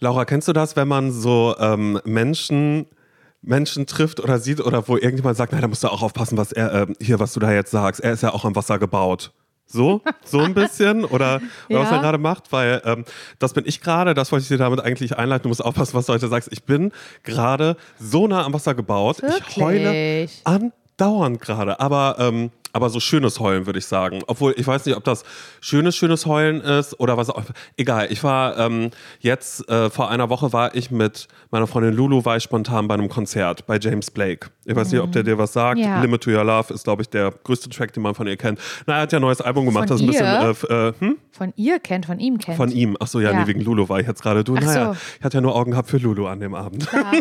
Laura, kennst du das, wenn man so ähm, Menschen Menschen trifft oder sieht oder wo irgendjemand sagt, nein, da musst du auch aufpassen, was er äh, hier, was du da jetzt sagst. Er ist ja auch am Wasser gebaut. So, so ein bisschen oder, oder Ja. was er gerade macht, weil ähm, das bin ich gerade, das wollte ich dir damit eigentlich einleiten. Du musst aufpassen, was du heute sagst. Ich bin gerade so nah am Wasser gebaut. Ich heule Wirklich? andauernd gerade, aber ähm, aber so schönes Heulen würde ich sagen. Obwohl ich weiß nicht, ob das schönes schönes Heulen ist oder was auch. Egal. Ich war ähm, jetzt äh, vor einer Woche war ich mit meiner Freundin Lulu war ich spontan bei einem Konzert bei James Blake. Ich weiß nicht, ob der dir was sagt. Ja. Limit to Your Love ist glaube ich der größte Track, den man von ihr kennt. Na, er hat ja ein neues Album gemacht, Von das ist ein bisschen äh, äh, hm? Von ihr kennt, von ihm kennt. von ihm. Ach so, ja, Ja. nee, wegen Lulu war ich jetzt gerade. Du, Ach naja, so. ich hatte ja nur Augen gehabt für Lulu an dem Abend. Ja.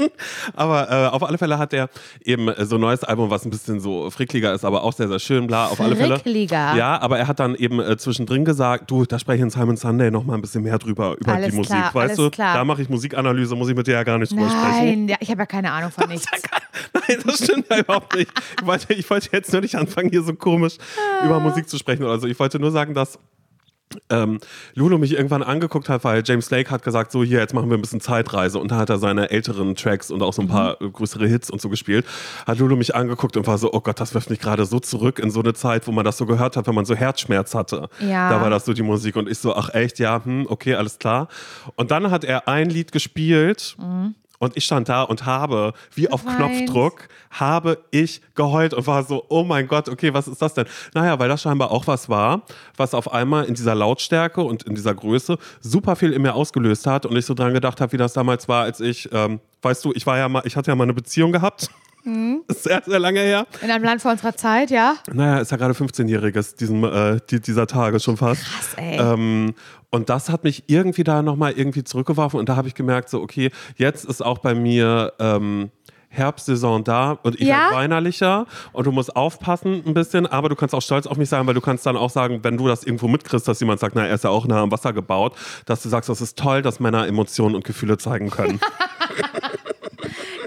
Aber äh, auf alle Fälle hat er eben so ein neues Album, was ein bisschen so frickliger ist, aber auch sehr, sehr schön, bla, auf alle Fälle. Frickliger? Ja, aber er hat dann eben äh, zwischendrin gesagt, du, da spreche ich in Simon Sunday noch mal ein bisschen mehr drüber, über Alles die Musik. klar, weißt du, klar. da mache ich Musikanalyse, muss ich mit dir ja gar nicht drüber sprechen. Nein, ja, ich habe ja keine Ahnung von nichts. Nein, das stimmt ja überhaupt nicht. Ich wollte, ich wollte jetzt nur nicht anfangen, hier so komisch über Ah. Musik zu sprechen oder so. Ich wollte nur sagen, dass ähm, Lulu mich irgendwann angeguckt hat, weil James Lake hat gesagt, so hier, jetzt machen wir ein bisschen Zeitreise und da hat er seine älteren Tracks und auch so ein paar Mhm. größere Hits und so gespielt. Hat Lulu mich angeguckt und war so, oh Gott, das wirft mich gerade so zurück in so eine Zeit, wo man das so gehört hat, wenn man so Herzschmerz hatte. Ja. Da war das so die Musik und ich so, ach echt, ja, hm, okay, alles klar. Und dann hat er ein Lied gespielt und ich stand da und habe, wie auf Weint. Knopfdruck, habe ich geheult und war so, oh mein Gott, okay, was ist das denn? Naja, weil das scheinbar auch was war, was auf einmal in dieser Lautstärke und in dieser Größe super viel in mir ausgelöst hat und ich so dran gedacht habe, wie das damals war, als ich, ähm, weißt du, ich war ja mal, ich hatte ja mal eine Beziehung gehabt. Mhm. Das ist sehr, sehr lange her. In einem Land vor unserer Zeit, ja? Naja, ist ja gerade 15-Jähriges diesem, äh, die, dieser Tage schon fast. Krass, ey. Ähm, und das hat mich irgendwie da nochmal irgendwie zurückgeworfen und da habe ich gemerkt, so, okay, jetzt ist auch bei mir ähm, Herbstsaison da und ich Ja? werde weinerlicher und du musst aufpassen ein bisschen, aber du kannst auch stolz auf mich sein, weil du kannst dann auch sagen, wenn du das irgendwo mitkriegst, dass jemand sagt, na, er ist ja auch nah am Wasser gebaut, dass du sagst, das ist toll, dass Männer Emotionen und Gefühle zeigen können.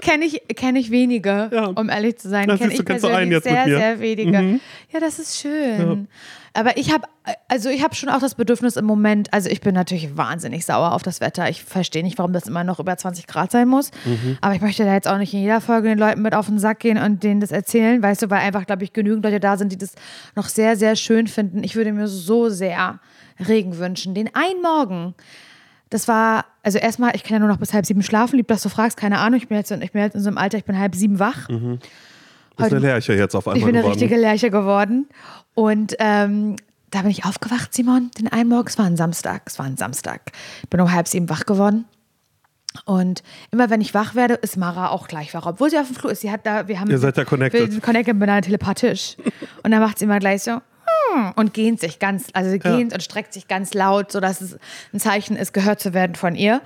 Kenne ich, kenn ich wenige, Ja. um ehrlich zu sein. Kenne ich persönlich sehr. Mhm. sehr wenige. Ja, das ist schön. Aber ich habe, also ich habe schon auch das Bedürfnis im Moment, also ich bin natürlich wahnsinnig sauer auf das Wetter. Ich verstehe nicht, warum das immer noch über 20 Grad sein muss. Mhm. Aber ich möchte da jetzt auch nicht in jeder Folge den Leuten mit auf den Sack gehen und denen das erzählen, weißt du, weil einfach, glaube ich, genügend Leute da sind, die das noch sehr, sehr schön finden. Ich würde mir so sehr Regen wünschen. Den einen Morgen. Das war, also erstmal, ich kann ja nur noch bis halb sieben schlafen, lieb, dass du fragst, keine Ahnung. Ich bin jetzt, in- ich bin jetzt in so einem Alter, ich bin halb sieben wach. Das ist eine Lerche jetzt auf einmal Ich bin eine geworden. richtige Lerche geworden. Und ähm, da bin ich aufgewacht, Simon, den einen Morgen. Es war ein Samstag. Es war ein Samstag. Bin um halb sieben wach geworden. Und immer wenn ich wach werde, ist Mara auch gleich wach. Obwohl sie auf dem Flur ist. Sie hat da, wir haben. Ihr seid ja connected. Wir sind connected miteinander telepathisch. Und dann macht sie immer gleich so. Und gähnt sich ganz, also gähnt und streckt sich ganz laut, sodass es ein Zeichen ist, gehört zu werden von ihr.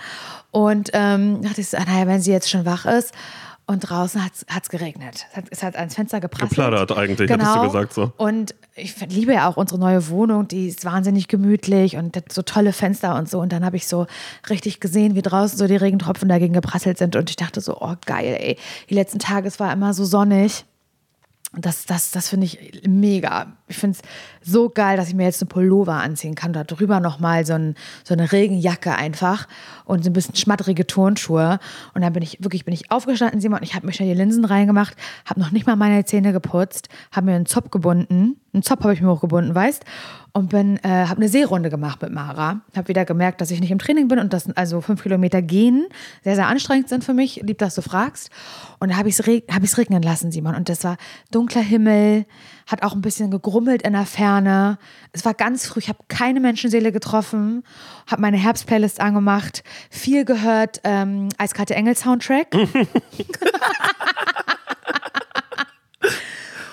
Und ähm, dachte ich so, naja, wenn sie jetzt schon wach ist. Und draußen hat es geregnet. Es hat, es hat ans Fenster geprasselt. Geplattert eigentlich, hattest du gesagt so. Und ich liebe ja auch unsere neue Wohnung, die ist wahnsinnig gemütlich und hat so tolle Fenster und so. Und dann habe ich so richtig gesehen, wie draußen so die Regentropfen dagegen geprasselt sind. Und ich dachte so, oh geil, ey. Die letzten Tage, es war immer so sonnig. Und Das, das, das finde ich mega. Ich finde es so geil, dass ich mir jetzt einen Pullover anziehen kann. Da drüber nochmal so, ein, so eine Regenjacke einfach und so ein bisschen schmattrige Turnschuhe. Und dann bin ich wirklich bin ich aufgestanden, Simon, und ich habe mir schnell die Linsen reingemacht, habe noch nicht mal meine Zähne geputzt, habe mir einen Zopf gebunden. Einen Zopf habe ich mir hochgebunden, weißt und bin, äh, habe eine Seerunde gemacht mit Mara. Habe wieder gemerkt, dass ich nicht im Training bin und dass also fünf Kilometer gehen sehr, sehr anstrengend sind für mich. Lieb, dass du fragst. Und da habe ich es regnen lassen, Simon. Und das war dunkler Himmel, hat auch ein bisschen gegrummelt in der Ferne. Es war ganz früh, ich habe keine Menschenseele getroffen, habe meine Herbstplaylist angemacht, viel gehört, ähm, Eiskalte Engel Soundtrack.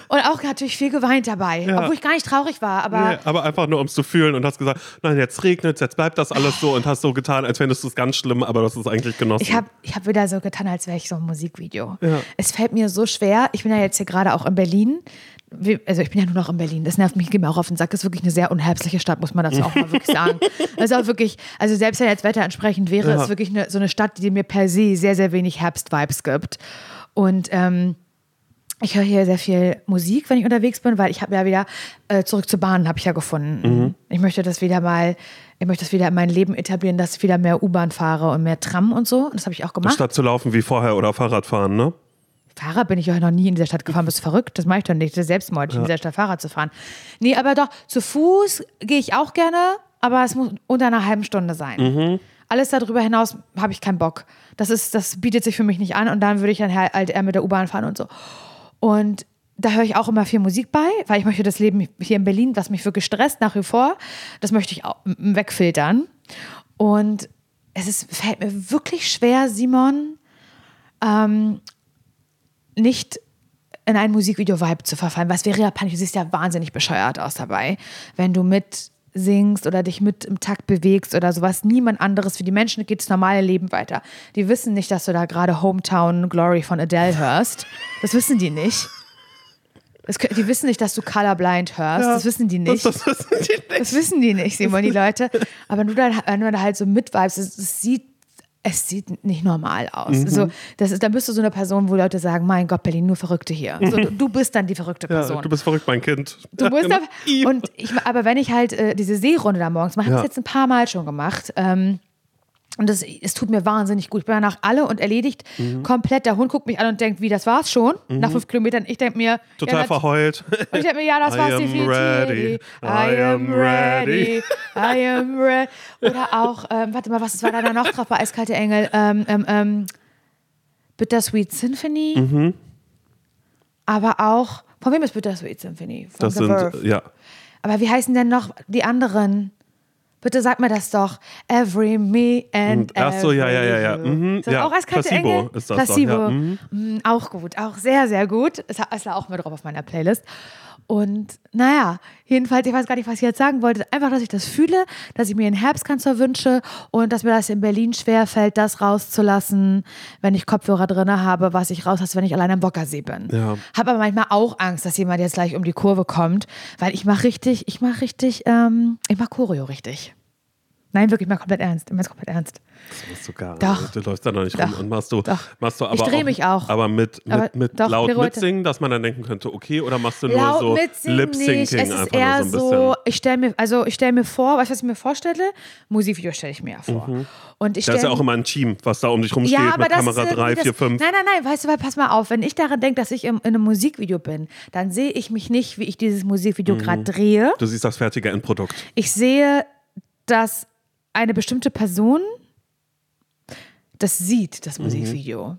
Und auch natürlich viel geweint dabei, Ja. obwohl ich gar nicht traurig war, aber Nee, aber einfach nur, um es zu fühlen und hast gesagt, nein, jetzt regnet jetzt bleibt das alles so und hast so getan, als fändest du es ganz schlimm, aber du hast es eigentlich genossen. Ich habe ich hab wieder so getan, als wäre ich so ein Musikvideo. Ja. Es fällt mir so schwer. Ich bin ja jetzt hier gerade auch in Berlin. Also ich bin ja nur noch in Berlin. Das nervt mich, geht mir auch auf den Sack. Das ist wirklich eine sehr unherbstliche Stadt, muss man dazu auch mal wirklich sagen. Das ist auch wirklich, also selbst wenn jetzt Wetter entsprechend wäre, Ja. ist wirklich eine, so eine Stadt, die mir per se sehr, sehr wenig Herbst-Vibes gibt. Und ähm, ich höre hier sehr viel Musik, wenn ich unterwegs bin, weil ich habe ja wieder äh, zurück zur Bahn habe ich ja gefunden. Mhm. Ich möchte das wieder mal, ich möchte das wieder in mein Leben etablieren, dass ich wieder mehr U-Bahn fahre und mehr Tram und so. Und das habe ich auch gemacht. Statt zu laufen wie vorher oder Fahrrad fahren, ne? Fahrrad bin ich ja noch nie in dieser Stadt gefahren. Bist verrückt? Das mache ich doch nicht. Das ist Selbstmord, in dieser Stadt Fahrrad zu fahren. Nee, aber doch, zu Fuß gehe ich auch gerne, aber es muss unter einer halben Stunde sein. Alles darüber hinaus habe ich keinen Bock. Das, ist, das bietet sich für mich nicht an und dann würde ich dann halt eher mit der U-Bahn fahren und so. Und da höre ich auch immer viel Musik bei, weil ich möchte das Leben hier in Berlin, was mich wirklich stresst nach wie vor, das möchte ich auch wegfiltern. Und es ist, fällt mir wirklich schwer, Simon, ähm, nicht in ein Musikvideo-Vibe zu verfallen. Was wäre ja panisch? Du siehst ja wahnsinnig bescheuert aus dabei, wenn du mit singst oder dich mit im Takt bewegst oder sowas. Niemand anderes. Für die Menschen geht das normale Leben weiter. Die wissen nicht, dass du da gerade Hometown Glory von Adele hörst. Das wissen die nicht. Das, die wissen nicht, dass du Colorblind hörst. Das wissen die nicht. Das, das wissen die nicht. Das wissen die nicht, Simon, die Leute. Aber wenn du dann, wenn du da halt so mitvibest, es, es sieht, es sieht nicht normal aus. Mhm. Also, das ist, dann bist du so eine Person, wo Leute sagen, mein Gott, Berlin, nur Verrückte hier. So, du, du bist dann die verrückte Person. Ja, du bist verrückt, mein Kind. Du Ja, musst genau. aber, und ich, aber wenn ich halt äh, diese Seerunde da morgens mache, habe ich Ja. jetzt ein paar Mal schon gemacht. Ähm, und das, es tut mir wahnsinnig gut. Ich bin danach alle und erledigt Mhm. komplett. Der Hund guckt mich an und denkt, wie, das war's schon? Nach fünf Kilometern. Ich denke mir, Total ja, verheult. und ich denke mir, ja, das I war's definitiv. ready. I am ready. I am ready. Oder auch, ähm, warte mal, was war da noch drauf bei Eiskalte Engel? Ähm, ähm, ähm, Bittersweet Symphony. Mhm. Aber auch, von wem ist Bittersweet Symphony? Von Das The sind, Verve. ja. Aber wie heißen denn noch die anderen? Bitte sag mir das doch. Every me and Ach so, ja, ja, ja, ja. Mhm, Ist das ja. auch eiskalte Placebo Engel? ist das doch, Placebo. ja. Mhm. Mm, auch gut, auch sehr, sehr gut. Ist, ist auch mit drauf auf meiner Playlist. Und naja, jedenfalls, ich weiß gar nicht, was ich jetzt sagen wollte. Einfach, dass ich das fühle, dass ich mir einen Herbstkanzler wünsche und dass mir das in Berlin schwerfällt, das rauszulassen, wenn ich Kopfhörer drin habe, was ich rauslasse, wenn ich allein am Bockersee bin. Ja. Habe aber manchmal auch Angst, dass jemand jetzt gleich um die Kurve kommt, weil ich mache richtig, ich mache richtig, ähm, ich mache Choreo richtig. Nein, wirklich, ich mache komplett ernst. Es komplett ernst. Das machst du gar Doch. nicht. Du läufst da noch nicht rum Doch. und machst du, Doch. machst du aber Ich dreh mich auch. Aber mit, mit, Aber mit doch, laut mitsingen, dass man dann denken könnte, okay, oder machst du nur Laut so mitsingen nicht. Lip-Syncing Es ist einfach eher nur so ein bisschen? so, ich stelle mir, also ich stelle mir vor, weißt du, was ich mir vorstelle? Musikvideo stelle ich mir ja vor. Und ich Da ist ja auch immer ein Team, was da um dich rumsteht ja, mit Kamera ist 3, irgendwie 4, das, 5. Nein, nein, nein, weißt du, weil pass mal auf, wenn ich daran denke, dass ich im, in einem Musikvideo bin, dann sehe ich mich nicht, wie ich dieses Musikvideo gerade drehe. Du siehst das fertige Endprodukt. Ich sehe, dass eine bestimmte Person das sieht, das Musikvideo.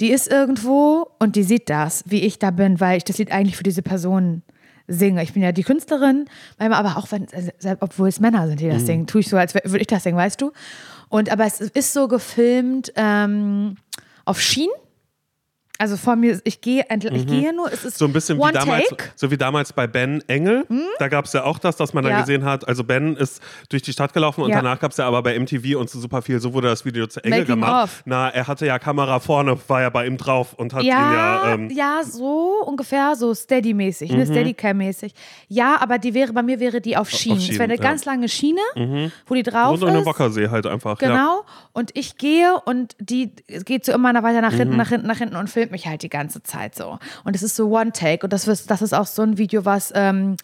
Die ist irgendwo und die sieht das, wie ich da bin, weil ich das Lied eigentlich für diese Person singe. Ich bin ja die Künstlerin, aber auch, wenn, äh, obwohl es Männer sind, die das singen, tue ich so, als würde ich das singen, weißt du? Und aber es ist so gefilmt ähm, auf Schienen. Also vor mir, ich gehe, ich gehe nur, es ist So ein bisschen wie damals, Take. So wie damals bei Ben Engel. Da gab es ja auch das, dass man dann Ja. gesehen hat, also Ben ist durch die Stadt gelaufen und Ja. danach gab es ja aber bei MTV und so super viel, so wurde das Video zu Engel Making gemacht. of. Na, er hatte ja Kamera vorne, war ja bei ihm drauf und hat ihn Ja, ja. Ähm, ja, so ungefähr, so Steady-mäßig, ne, Steadicam-mäßig. Ja, aber die wäre, bei mir wäre die auf Schienen. es Schienen, wäre eine ja. Mhm. ganz lange Schiene, wo die drauf rund um den ist. Wockersee halt einfach. Ja. Genau. Und ich gehe und die geht so immer weiter nach Mhm. hinten, nach hinten, nach hinten und filmt mich halt die ganze Zeit so. Und es ist so One Take. Und das, ist- das ist auch so ein Video, was ähm,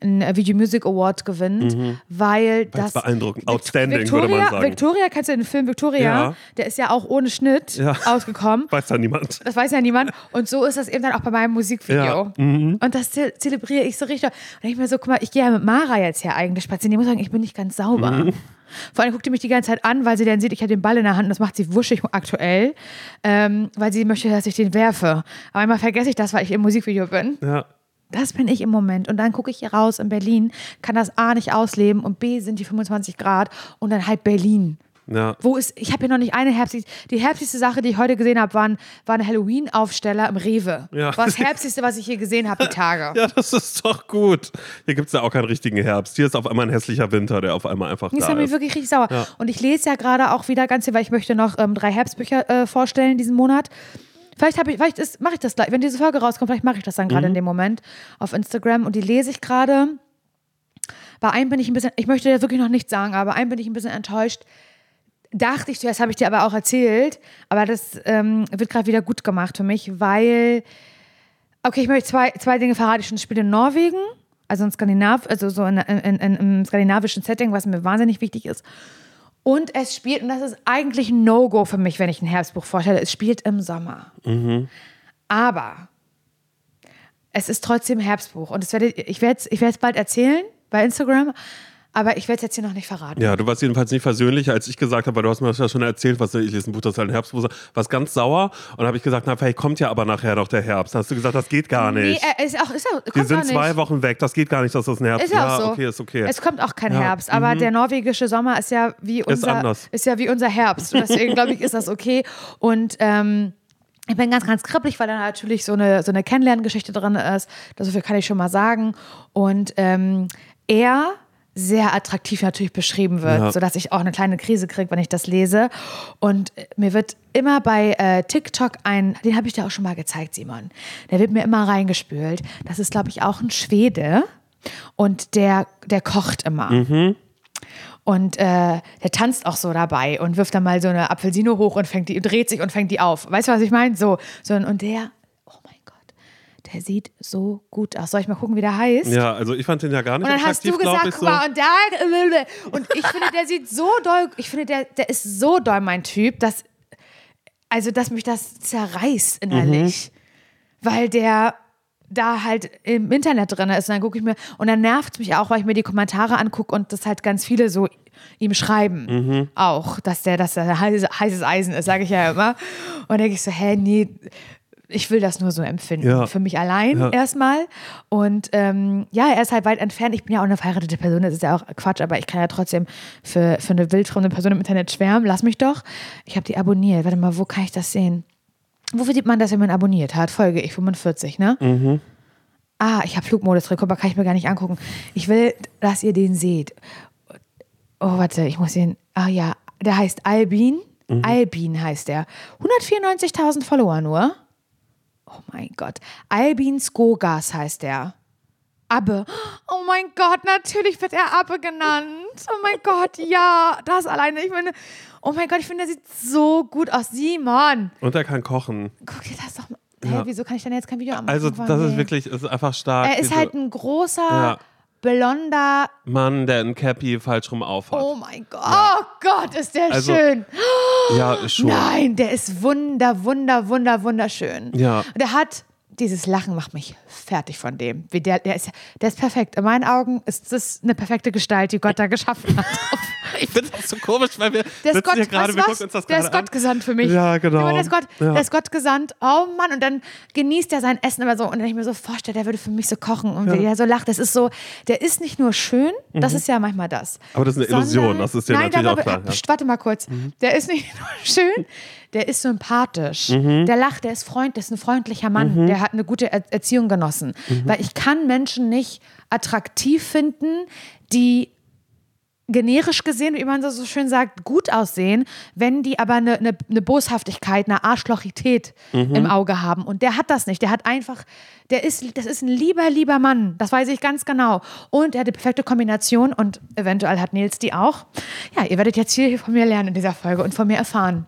einen Video Music Award gewinnt, weil das. Mhm. beeindruckend. Outstanding, Victoria, würde man sagen. Victoria, kennst du den Film Victoria? Ja. Der ist ja auch ohne Schnitt Ja. ausgekommen. Weiß da niemand. Das weiß ja niemand. Und so ist das eben dann auch bei meinem Musikvideo. Ja. Mhm. Und das ze zelebriere ich so richtig. Und ich mir so, guck mal, ich gehe ja mit Mara jetzt hier eigentlich spazieren. Die muss sagen, ich bin nicht ganz sauber. Mhm. Vor allem guckt die mich die ganze Zeit an, weil sie dann sieht, ich habe den Ball in der Hand und das macht sie wuschig aktuell, ähm, weil sie möchte, dass ich den werfe. Aber einmal vergesse ich das, weil ich im Musikvideo bin. Ja. Das bin ich im Moment. Und dann gucke ich hier raus in Berlin, kann das A nicht ausleben und B sind die 25 Grad und dann halt Berlin. Ja. Wo ist, ich habe hier noch nicht eine herbstliche, die herbstlichste Sache, die ich heute gesehen habe, waren, war ein Halloween-Aufsteller im Rewe. Ja. War das herbstlichste, was ich hier gesehen habe, die Tage. Ja, das ist doch gut. Hier gibt es ja auch keinen richtigen Herbst. Hier ist auf einmal ein hässlicher Winter, der auf einmal einfach Das da hat mich ist. wirklich richtig sauer. Und ich lese ja gerade auch wieder ganz viel, weil ich möchte noch ähm, drei Herbstbücher äh, vorstellen diesen Monat. Vielleicht, ich, vielleicht ist- mache ich das gleich. Wenn diese Folge rauskommt, vielleicht mache ich das dann Mhm. gerade in dem Moment auf Instagram. Und die lese ich gerade. Bei einem bin ich ein bisschen, ich möchte dir wirklich noch nichts sagen, aber bei einem bin ich ein bisschen enttäuscht. Dachte ich zuerst, habe ich dir aber auch erzählt. Aber das ähm, wird gerade wieder gut gemacht für mich, weil Okay, ich möchte zwei, zwei Dinge verraten. Ich spiele in Norwegen, also in Skandinav, also so in, in, in, im skandinavischen Setting, was mir wahnsinnig wichtig ist. Und es spielt, und das ist eigentlich ein No-Go für mich, wenn ich ein Herbstbuch vorstelle, es spielt im Sommer. Aber es ist trotzdem Herbstbuch. Und es werde, ich werde es ich werde es bald erzählen bei Instagram, aber ich werde es jetzt hier noch nicht verraten. Ja, du warst jedenfalls nicht versöhnlich, als ich gesagt habe, weil du hast mir das ja schon erzählt, was ich lese ein Buch, das ist halt ein Herbstbuch, warst ganz sauer und habe ich gesagt, na, vielleicht kommt ja aber nachher noch der Herbst. Dann hast du gesagt, das geht gar nicht. Nee, äh, ist auch, ist auch, kommt Die sind nicht. zwei Wochen weg, das geht gar nicht, dass das ein Herbst Ist ja auch so. okay, ist okay. Es kommt auch kein Ja, Herbst, aber der norwegische Sommer ist ja wie unser anders. ist ja wie unser Herbst und deswegen glaube ich ist das okay und ähm, ich bin ganz, ganz kribbelig, weil da natürlich so eine, so eine Kennenlerngeschichte drin ist. Viel kann ich schon mal sagen. Und ähm, er sehr attraktiv natürlich beschrieben wird, Ja. sodass ich auch eine kleine Krise kriege, wenn ich das lese. Und mir wird immer bei äh, TikTok ein, den habe ich dir auch schon mal gezeigt, Simon. Der wird mir immer reingespült. Das ist, glaube ich, auch ein Schwede. Und der, der kocht immer. Und äh, der tanzt auch so dabei und wirft dann mal so eine Apfelsine hoch und fängt die, dreht sich und fängt die auf. Weißt du, was ich meine? So, so, und der, der sieht so gut aus. Soll ich mal gucken, wie der heißt? ja, also ich fand den ja gar nicht Und dann hast attraktiv, du gesagt, ich, guck so. mal, und da, und ich finde, der sieht so doll, ich finde, der, der ist so doll mein Typ, dass, also, dass mich das zerreißt innerlich. Weil der da halt im Internet drin ist. Und dann gucke ich mir, und dann nervt es mich auch, weil ich mir die Kommentare angucke und das halt ganz viele so ihm schreiben. Mhm. Auch, dass der, dass der heißes, heißes Eisen ist, sage ich ja immer. Und denke ich so, hä, nee, ich will das nur so empfinden. Ja. Für mich allein Ja. erstmal. Und ähm, ja, er ist halt weit entfernt. Ich bin ja auch eine verheiratete Person, das ist ja auch Quatsch, aber ich kann ja trotzdem für, für eine wildfremde Person im Internet schwärmen. Lass mich doch. Ich habe die abonniert. Warte mal, wo kann ich das sehen? Wofür sieht man, dass jemand abonniert hat? Folge ich 45, ne? Mhm. Ah, ich habe Flugmodus drin, guck mal, kann ich mir gar nicht angucken. Ich will, dass ihr den seht. Oh, warte, ich muss ihn. Ah ja, der heißt Albin. Mhm. Albin heißt der. 194.000 Follower nur. Oh mein Gott. Albin Skogas heißt der. Abbe. Oh mein Gott, natürlich wird er Abbe genannt. Oh mein Gott, ja. Das alleine. Ich finde, oh mein Gott, ich finde, der sieht so gut aus. Simon, Und er kann kochen. guck dir das doch mal. Hä, Ja. wieso kann ich denn jetzt kein Video anmachen? Also das ist wirklich, ist einfach stark. Er ist halt ein großer, Ja. Blonder. Mann, der ein Cappy falsch rum aufhat. Oh mein Gott. Oh Gott, ist der Also, schön. ja, schon. Nein, der ist wunder, wunder, wunder, wunderschön. Ja. Und er hat, dieses Lachen macht mich fertig von dem. Wie der, der, ist, der ist perfekt. In meinen Augen ist das eine perfekte Gestalt, die Gott da geschaffen hat. Ich finde das so komisch, weil wir Der ist sitzen Gott, hier gerade, wir gucken uns das der ist Gott an. gesandt für mich. Ja, genau. Der ist Gott, Ja. der ist Gott gesandt. Oh Mann, und dann genießt er sein Essen immer so. Und wenn ich mir so vorstelle, der würde für mich so kochen und wie er so lacht, das ist so, der ist nicht nur schön, das ist ja manchmal das. Mhm. Aber das ist eine Illusion, das ist dir nein, natürlich da- auch klar, ja. Psst, Warte mal kurz. Der ist nicht nur schön, der ist sympathisch. Mhm. Der lacht, der ist Freund, der ist ein freundlicher Mann. Der hat eine gute Er Erziehung genossen. Mhm. Weil ich kann Menschen nicht attraktiv finden, die generisch gesehen, wie man so, schön sagt, gut aussehen, wenn die aber eine, eine, eine Boshaftigkeit, eine Arschlochität im Auge haben. Und der hat das nicht. Der hat einfach, der ist, das ist ein lieber, lieber Mann. Das weiß ich ganz genau. Und er hat die perfekte Kombination und eventuell hat Nils die auch. Ja, ihr werdet jetzt hier von mir lernen in dieser Folge und von mir erfahren.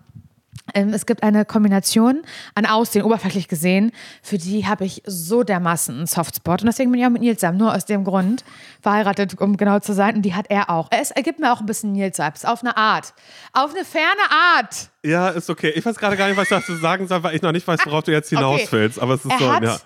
Ähm, es gibt eine Kombination an Aussehen, oberflächlich gesehen, für die habe ich so dermaßen einen Softspot. Und deswegen bin ich auch mit Nils zusammen, nur aus dem Grund, verheiratet, um genau zu sein. Und die hat er auch. Es ergibt mir auch ein bisschen Nils-Vibes, auf eine Art. Auf eine ferne Art. Ja, ist okay. Ich weiß gerade gar nicht, was ich dazu sagen soll, weil ich noch nicht weiß, worauf du jetzt hinaus Okay. willst. Aber es ist Er so, hat ja.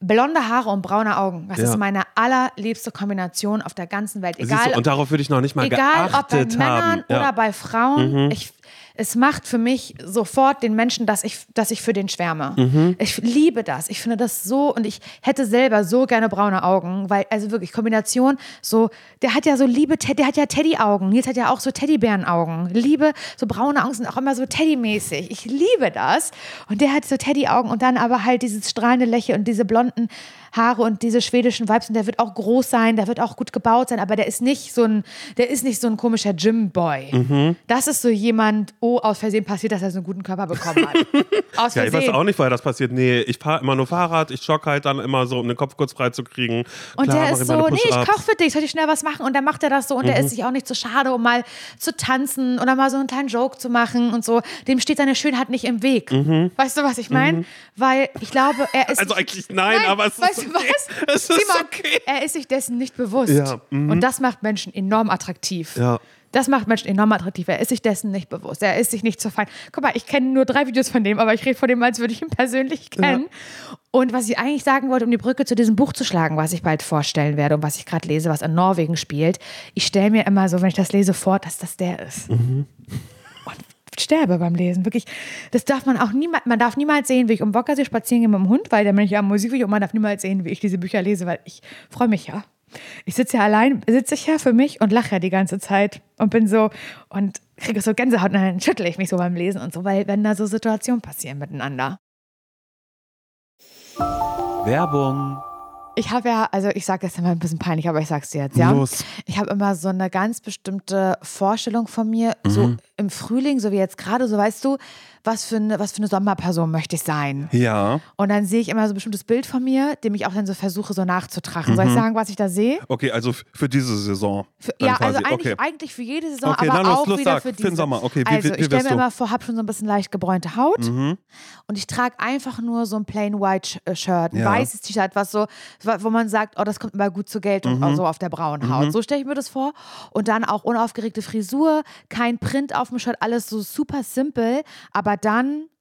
blonde Haare und braune Augen. Das Ja. ist meine allerliebste Kombination auf der ganzen Welt. Egal, du, und darauf würde ich noch nicht mal egal ob bei geachtet Männern haben. Ja. Mhm. oder bei Frauen. Ich, es macht für mich sofort den Menschen, dass ich, dass ich für den schwärme. Mhm. Ich liebe das. Ich finde das so und ich hätte selber so gerne braune Augen, weil, also wirklich, Kombination, so, der hat ja so liebe, der hat ja Teddy-Augen. Nils hat ja auch so Teddybären-Augen. Liebe, so braune Augen sind auch immer so Teddy-mäßig. Ich liebe das. Und der hat so Teddy-Augen und dann aber halt dieses strahlende Lächeln und diese blonden Haare und diese schwedischen Vibes und der wird auch groß sein, der wird auch gut gebaut sein, aber der ist nicht so ein, der ist nicht so ein komischer Gym-Boy. Mhm. Das ist so jemand, oh, aus Versehen passiert, dass er so einen guten Körper bekommen hat. aus Ja, ich Versehen. weiß auch nicht, woher das passiert. Nee, ich fahre immer nur Fahrrad, ich jogge halt dann immer so, um den Kopf kurz frei zu kriegen. Und Klar, der ist so, nee, ich koche für dich, soll ich schnell was machen? Und dann macht er das so und Mhm. der ist sich auch nicht zu schade, um mal zu tanzen oder mal so einen kleinen Joke zu machen und so. Dem steht seine Schönheit nicht im Weg. Weißt du, was ich meine? Weil ich glaube, er ist. Mhm. Also eigentlich nein, aber es weißt ist. was? Es ist Simon, okay. er ist sich dessen nicht bewusst. Ja, mhm. Und das macht Menschen enorm attraktiv. Ja. Das macht Menschen enorm attraktiv. Er ist sich dessen nicht bewusst. Er ist sich nicht zu fein. Guck mal, ich kenne nur drei Videos von dem, aber ich rede von dem, als würde ich ihn persönlich kennen. Und was ich eigentlich sagen wollte, um die Brücke zu diesem Buch zu schlagen, was ich bald vorstellen werde und was ich gerade lese, was in Norwegen spielt, ich stelle mir immer so, wenn ich das lese, vor, dass das der ist. Und sterbe beim Lesen. Wirklich, das darf man auch niemals, man darf niemals sehen, wie ich um Bockersee spazieren gehe mit dem Hund, weil dann bin ich ja am Musikvideo und man darf niemals sehen, wie ich diese Bücher lese, weil ich freue mich ja. Ich sitze ja allein, sitze ich ja für mich und lache ja die ganze Zeit und bin so und kriege so Gänsehaut und dann schüttle ich mich so beim Lesen und so, weil wenn da so Situationen passieren miteinander. Werbung. Ich habe ja, also ich sage das immer ein bisschen peinlich, aber ich sag's dir jetzt, ja. Los. Ich habe immer so eine ganz bestimmte Vorstellung von mir, so im Frühling, so wie jetzt gerade, so weißt du, was für eine, was für eine Sommerperson möchte ich sein. Ja. Und dann sehe ich immer so ein bestimmtes Bild von mir, dem ich auch dann so versuche, so nachzutragen. Soll ich sagen, was ich da sehe? Okay, also für diese Saison. Für, ja, quasi. also eigentlich, okay. eigentlich für jede Saison, Okay, aber dann los, auch los, wieder sag, für für diese. den Sommer. Okay, wie- also wie- wie ich stelle mir du? Mhm. immer vor, habe schon so ein bisschen leicht gebräunte Haut und ich trage einfach nur so ein plain white äh, Shirt, ein Ja. weißes T-Shirt, was so, wo man sagt, oh, das kommt immer gut zur Geltung, Mhm. so auf der braunen Haut. So stelle ich mir das vor. Und dann auch unaufgeregte Frisur, kein Print auf dem Shirt, alles so super simpel, aber dann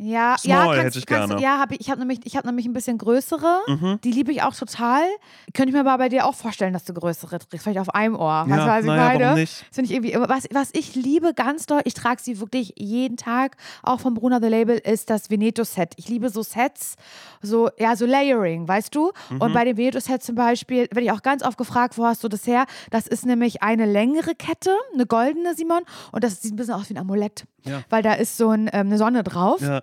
Ja, Small ja, hätte ich kannst, gerne. Ja, hab ich, ich habe nämlich, ich hab nämlich ein bisschen größere. Mhm. Die liebe ich auch total. Könnte ich mir aber bei dir auch vorstellen, dass du größere trägst. Vielleicht auf einem Ohr. Weißt Ja, du, was ich naja, meine? warum nicht? Das ich irgendwie, was, was ich liebe ganz doll, ich trage sie wirklich jeden Tag, auch vom Bruna The Label, ist das Veneto-Set. Ich liebe so Sets, so, ja, so Layering, weißt du? Mhm. Und bei dem Veneto-Set zum Beispiel, werde ich auch ganz oft gefragt, wo hast du das her? Das ist nämlich eine längere Kette, eine goldene, Simon, und das sieht ein bisschen aus wie ein Amulett. Ja. Weil da ist so ein, ähm, eine Sonne drauf. Ja.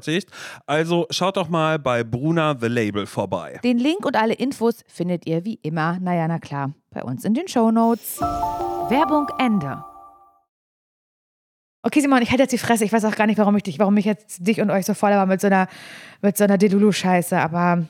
Also schaut doch mal bei Bruna The Label vorbei. Den Link und alle Infos findet ihr wie immer, naja, na klar, bei uns in den Shownotes. Werbung Ende. Okay, Simon, ich hätte jetzt die Fresse. Ich weiß auch gar nicht, warum ich dich, warum ich jetzt dich und euch so voll war mit so einer, mit so einer Delulu-Scheiße, aber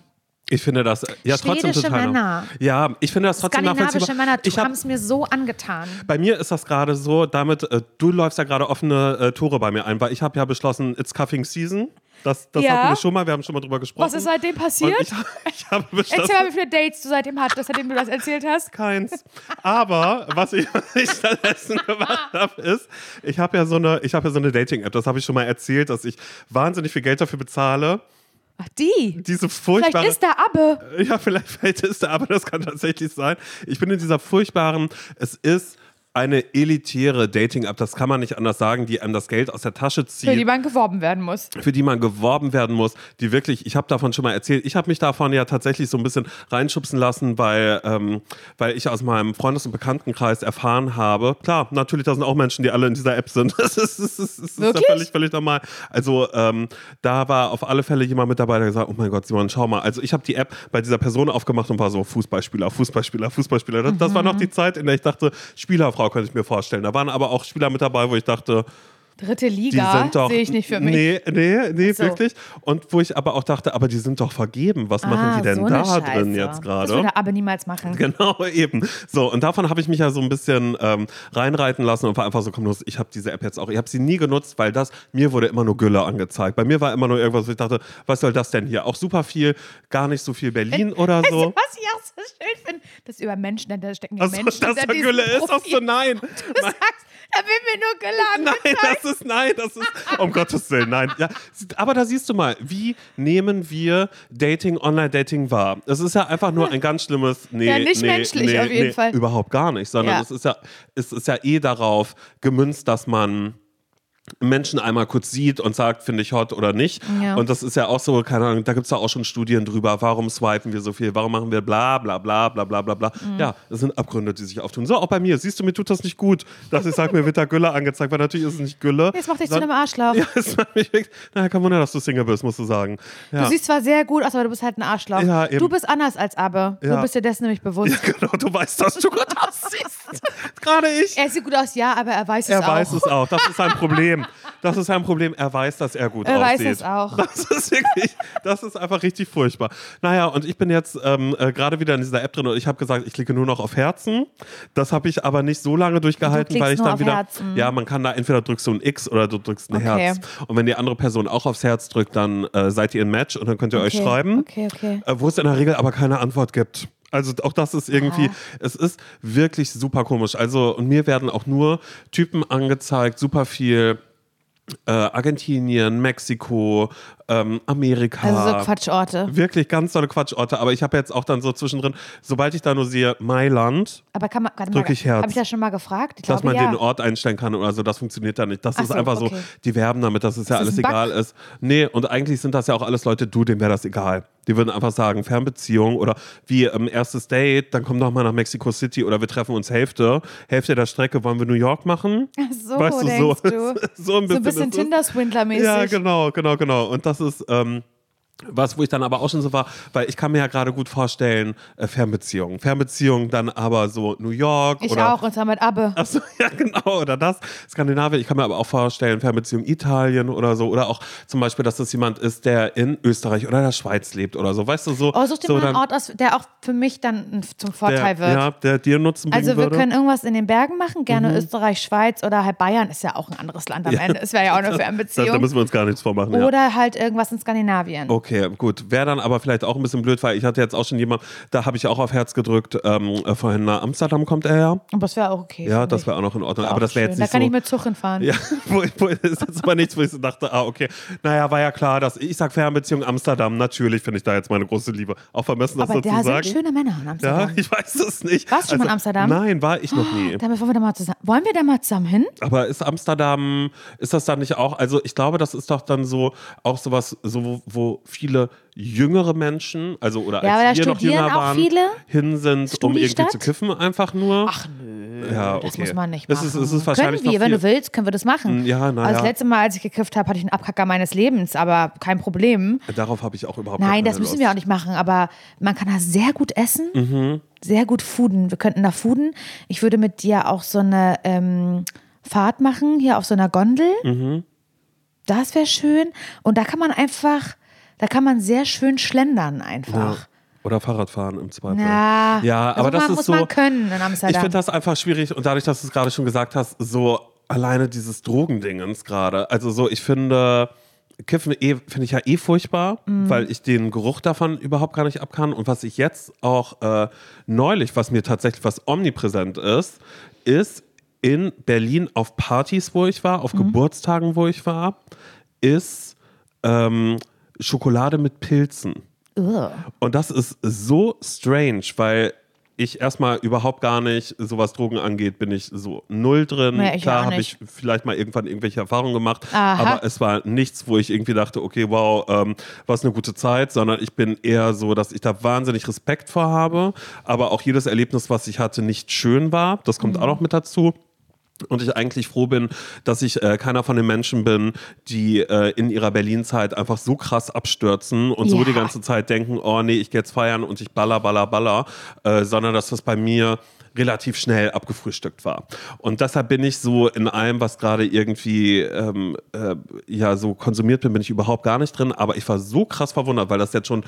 Ich finde das ja trotzdem total. Männer. Ja, ich finde das trotzdem skandinavische nachvollziehbar. Männer Ich hab- haben es mir so angetan. Bei mir ist das gerade so, damit, äh, du läufst ja gerade offene äh, Tore bei mir ein, weil ich habe ja beschlossen, it's cuffing season. Das, das Ja. hatten wir schon mal, wir haben schon mal drüber gesprochen. Was ist seitem passiert? Und ich, ich habe beschlossen, Erzähl mal, wie viele Dates du seitdem hattest, seitdem du das erzählt hast. keins. Aber was ich, was ich stattdessen gemacht habe, ist, ich habe ja so eine, ich habe ja so eine Dating-App, das habe ich schon mal erzählt, dass ich wahnsinnig viel Geld dafür bezahle. Ach, die. Diese Vielleicht furchtbare. ist da Abbe. Ja, vielleicht, vielleicht ist er, aber das kann tatsächlich sein. Ich bin in dieser furchtbaren, es ist eine elitäre Dating-App, das kann man nicht anders sagen, die einem das Geld aus der Tasche zieht. Für die man geworben werden muss. Für die man geworben werden muss, die wirklich, ich habe davon schon mal erzählt, ich habe mich davon ja tatsächlich so ein bisschen reinschubsen lassen, weil, ähm, weil ich aus meinem Freundes- und Bekanntenkreis erfahren habe, klar, natürlich, da sind auch Menschen, die alle in dieser App sind. Das ist, das ist, das ist ja völlig, völlig normal. Also ähm, da war auf alle Fälle jemand mit dabei, der gesagt, oh mein Gott, Simon, schau mal. Also ich habe die App bei dieser Person aufgemacht und war so Fußballspieler, Fußballspieler, Fußballspieler. Das, das war noch die Zeit, in der ich dachte, Spielerfrau könnte ich mir vorstellen. Da waren aber auch Spieler mit dabei, wo ich dachte, Dritte Liga sind doch. sehe ich nicht für mich. Nee, nee, nee, Ach so. wirklich. Und wo ich aber auch dachte, aber die sind doch vergeben. Was machen Ah, die denn so da drin Scheiße. jetzt Das gerade? würde aber niemals machen. Genau, eben. So, und davon habe ich mich ja so ein bisschen ähm, reinreiten lassen und war einfach so, komm los, ich habe diese App jetzt auch. Ich habe sie nie genutzt, weil das, mir wurde immer nur Gülle angezeigt. Bei mir war immer nur irgendwas, wo ich dachte, was soll das denn hier? Auch super viel, gar nicht so viel Berlin oder Weißt du, so. was ich auch so schön finde? Das über Menschen, da stecken Also, Menschen dass da Gülle ist, auch so nein. Du sagst, da will mir nur Gülle Nein, angezeigt. das ist, nein, das ist, um Gottes Willen, nein. Ja, aber da siehst du mal, wie nehmen wir Dating, Online-Dating wahr? Es ist ja einfach nur ein ganz schlimmes, nee, Ja, nicht nee, menschlich nee, auf jeden nee, Fall. Überhaupt gar nicht, sondern Ja. es ist ja, es ist ja eh darauf gemünzt, dass man Menschen einmal kurz sieht und sagt, finde ich hot oder nicht. Ja. Und das ist ja auch so, keine Ahnung, da gibt es ja auch schon Studien drüber, warum swipen wir so viel, warum machen wir bla bla bla bla bla bla bla. Mhm. Ja, das sind Abgründe, die sich auftun. So, auch bei mir, siehst du, mir tut das nicht gut, dass ich sage, mir wird da Gülle angezeigt, weil natürlich ist es nicht Gülle. Jetzt macht dich zu einem Arschloch. Ja, es macht mich wirklich, naja, kein Wunder, dass du Single bist, musst du sagen. Ja. Du siehst zwar sehr gut aus, aber du bist halt ein Arschloch. Ja, du bist anders als Abe. Ja. Du bist dir dessen nämlich bewusst. ja, genau, du weißt, dass du gut aussiehst. Gerade ich. Er sieht gut aus, ja, aber er weiß es Er auch. weiß es auch. Das ist sein Problem. Das ist sein Problem. Er weiß, dass er gut Er weiß aussieht. es auch. Das ist wirklich, das ist einfach richtig furchtbar. Naja, und ich bin jetzt ähm, äh, gerade wieder in dieser App drin und ich habe gesagt, ich klicke nur noch auf Herzen. Das habe ich aber nicht so lange durchgehalten, weil ich dann wieder. Herzen. Ja, man kann da entweder drückst du ein X oder du drückst ein Okay. Herz. Und wenn die andere Person auch aufs Herz drückt, dann äh, seid ihr ein Match und dann könnt ihr euch Okay, schreiben. okay, okay. Äh, wo es in der Regel aber keine Antwort gibt. Also auch das ist irgendwie, Aha. es ist wirklich super komisch. Also und mir werden auch nur Typen angezeigt, super viel äh, Argentinien, Mexiko, ähm, Amerika. Also so Quatschorte. Wirklich ganz tolle Quatschorte. Aber ich habe jetzt auch dann so zwischendrin, sobald ich da nur sehe, Mailand, Aber kann man, warte Drück mal, ich Herz. habe ich das schon mal gefragt? Ich dass glaube, man ja. den Ort einstellen kann oder so, das funktioniert da nicht. Das Ach ist so, einfach okay. so, die werben damit, dass es ja das alles egal ist. Nee, und eigentlich sind das ja auch alles Leute, du, dem wäre das egal. Die würden einfach sagen, Fernbeziehung oder wie ähm, erstes Date, dann komm doch mal nach Mexico City oder wir treffen uns Hälfte. Hälfte der Strecke wollen wir New York machen. Ach so, weißt du, so, so ein So bisschen, ein bisschen. Tinder-Swindler-mäßig. Ja, genau, genau, genau. Und das ist ähm, was, wo ich dann aber auch schon so war, weil ich kann mir ja gerade gut vorstellen, äh, Fernbeziehungen. Fernbeziehungen dann aber so New York Ich oder auch, und zwar mit Abbe. Achso, ja, genau, oder das. Skandinavien, ich kann mir aber auch vorstellen, Fernbeziehung Italien oder so. Oder auch zum Beispiel, dass das jemand ist, der in Österreich oder der Schweiz lebt oder so. Weißt du, so. Oh, such dir so mal einen Ort aus, der auch für mich dann zum der, Vorteil wird. Ja, der dir Nutzen bringen Also wir würde. können irgendwas in den Bergen machen, gerne Mhm. Österreich, Schweiz oder halt Bayern ist ja auch ein anderes Land am Ende. Es wäre ja auch eine da, da Fernbeziehung. müssen wir uns gar nichts vormachen. Ja. Oder halt irgendwas in Skandinavien. Okay, gut. Wäre dann aber vielleicht auch ein bisschen blöd, weil ich hatte jetzt auch schon jemand, da habe ich auch auf Herz gedrückt, ähm, äh, vorhin nach Amsterdam kommt er ja. Und das wäre auch okay. Ja, das wäre auch noch in Ordnung. Aber das wäre jetzt Da nicht kann so. ich mit Zug hinfahren. Ja, wo, wo, das ist jetzt aber nichts, wo ich so dachte, ah, okay. Naja, war ja klar, dass ich sag Fernbeziehung Amsterdam, natürlich finde ich da jetzt meine große Liebe. Auch vermessen, das Aber da sind schöne Männer in ja, Amsterdam. ich weiß es nicht. Also, Warst du schon mal in Amsterdam? Nein, war ich noch nie. Damit wollen wir da mal zusammen. Wollen wir da mal zusammen hin? Aber ist Amsterdam, ist das dann nicht auch, also ich glaube, das ist doch dann so, auch sowas, so, wo, wo viele jüngere Menschen, also oder Ja, als wir noch studieren jünger auch waren, viele. hin sind, um irgendwie zu kiffen einfach nur. Ach nö, ja, das okay. muss man nicht Es machen. ist, es ist wahrscheinlich können wir, wenn du willst, können wir das machen. Ja, na Also das letzte Mal, als ich gekifft habe, hatte ich einen Abkacker meines Lebens, aber kein Problem. Darauf habe ich auch überhaupt Nein, keine das müssen Lust. wir auch nicht machen, aber man kann da sehr gut essen, Mhm. sehr gut fooden. Wir könnten da fooden. Ich würde mit dir auch so eine ähm, Fahrt machen, hier auf so einer Gondel. Mhm. Das wäre schön. Und da kann man einfach, da kann man sehr schön schlendern Ja. einfach. Oder Fahrradfahren im Zweifel. Ja, ja also aber das ist muss so. man können in Amsterdam. Ich finde das einfach schwierig und dadurch, dass du es gerade schon gesagt hast, so alleine dieses Drogendingens gerade. Also so, ich finde. Kiffen eh, finde ich ja eh furchtbar, Mhm. weil ich den Geruch davon überhaupt gar nicht abkann. Und was ich jetzt auch äh, neulich, was mir tatsächlich was omnipräsent ist, ist in Berlin auf Partys, wo ich war, auf Geburtstagen, wo ich war, ist ähm, Schokolade mit Pilzen. Ugh. Und das ist so strange, weil ich erstmal überhaupt gar nicht, so was Drogen angeht, bin ich so null drin. Nee, ich Klar habe ich vielleicht mal irgendwann irgendwelche Erfahrungen gemacht, Aha. aber es war nichts, wo ich irgendwie dachte, okay, wow, ähm, was eine gute Zeit, sondern ich bin eher so, dass ich da wahnsinnig Respekt vor habe, aber auch jedes Erlebnis, was ich hatte, nicht schön war. Das kommt Mhm. auch noch mit dazu. Und ich eigentlich froh bin, dass ich äh, keiner von den Menschen bin, die äh, in ihrer Berlin-Zeit einfach so krass abstürzen und so Ja. die ganze Zeit denken, oh nee, ich gehe jetzt feiern und ich baller, baller, baller, äh, sondern dass das bei mir relativ schnell abgefrühstückt war. Und deshalb bin ich so in allem, was gerade irgendwie ähm, äh, ja so konsumiert bin, bin ich überhaupt gar nicht drin. Aber ich war so krass verwundert, weil das jetzt schon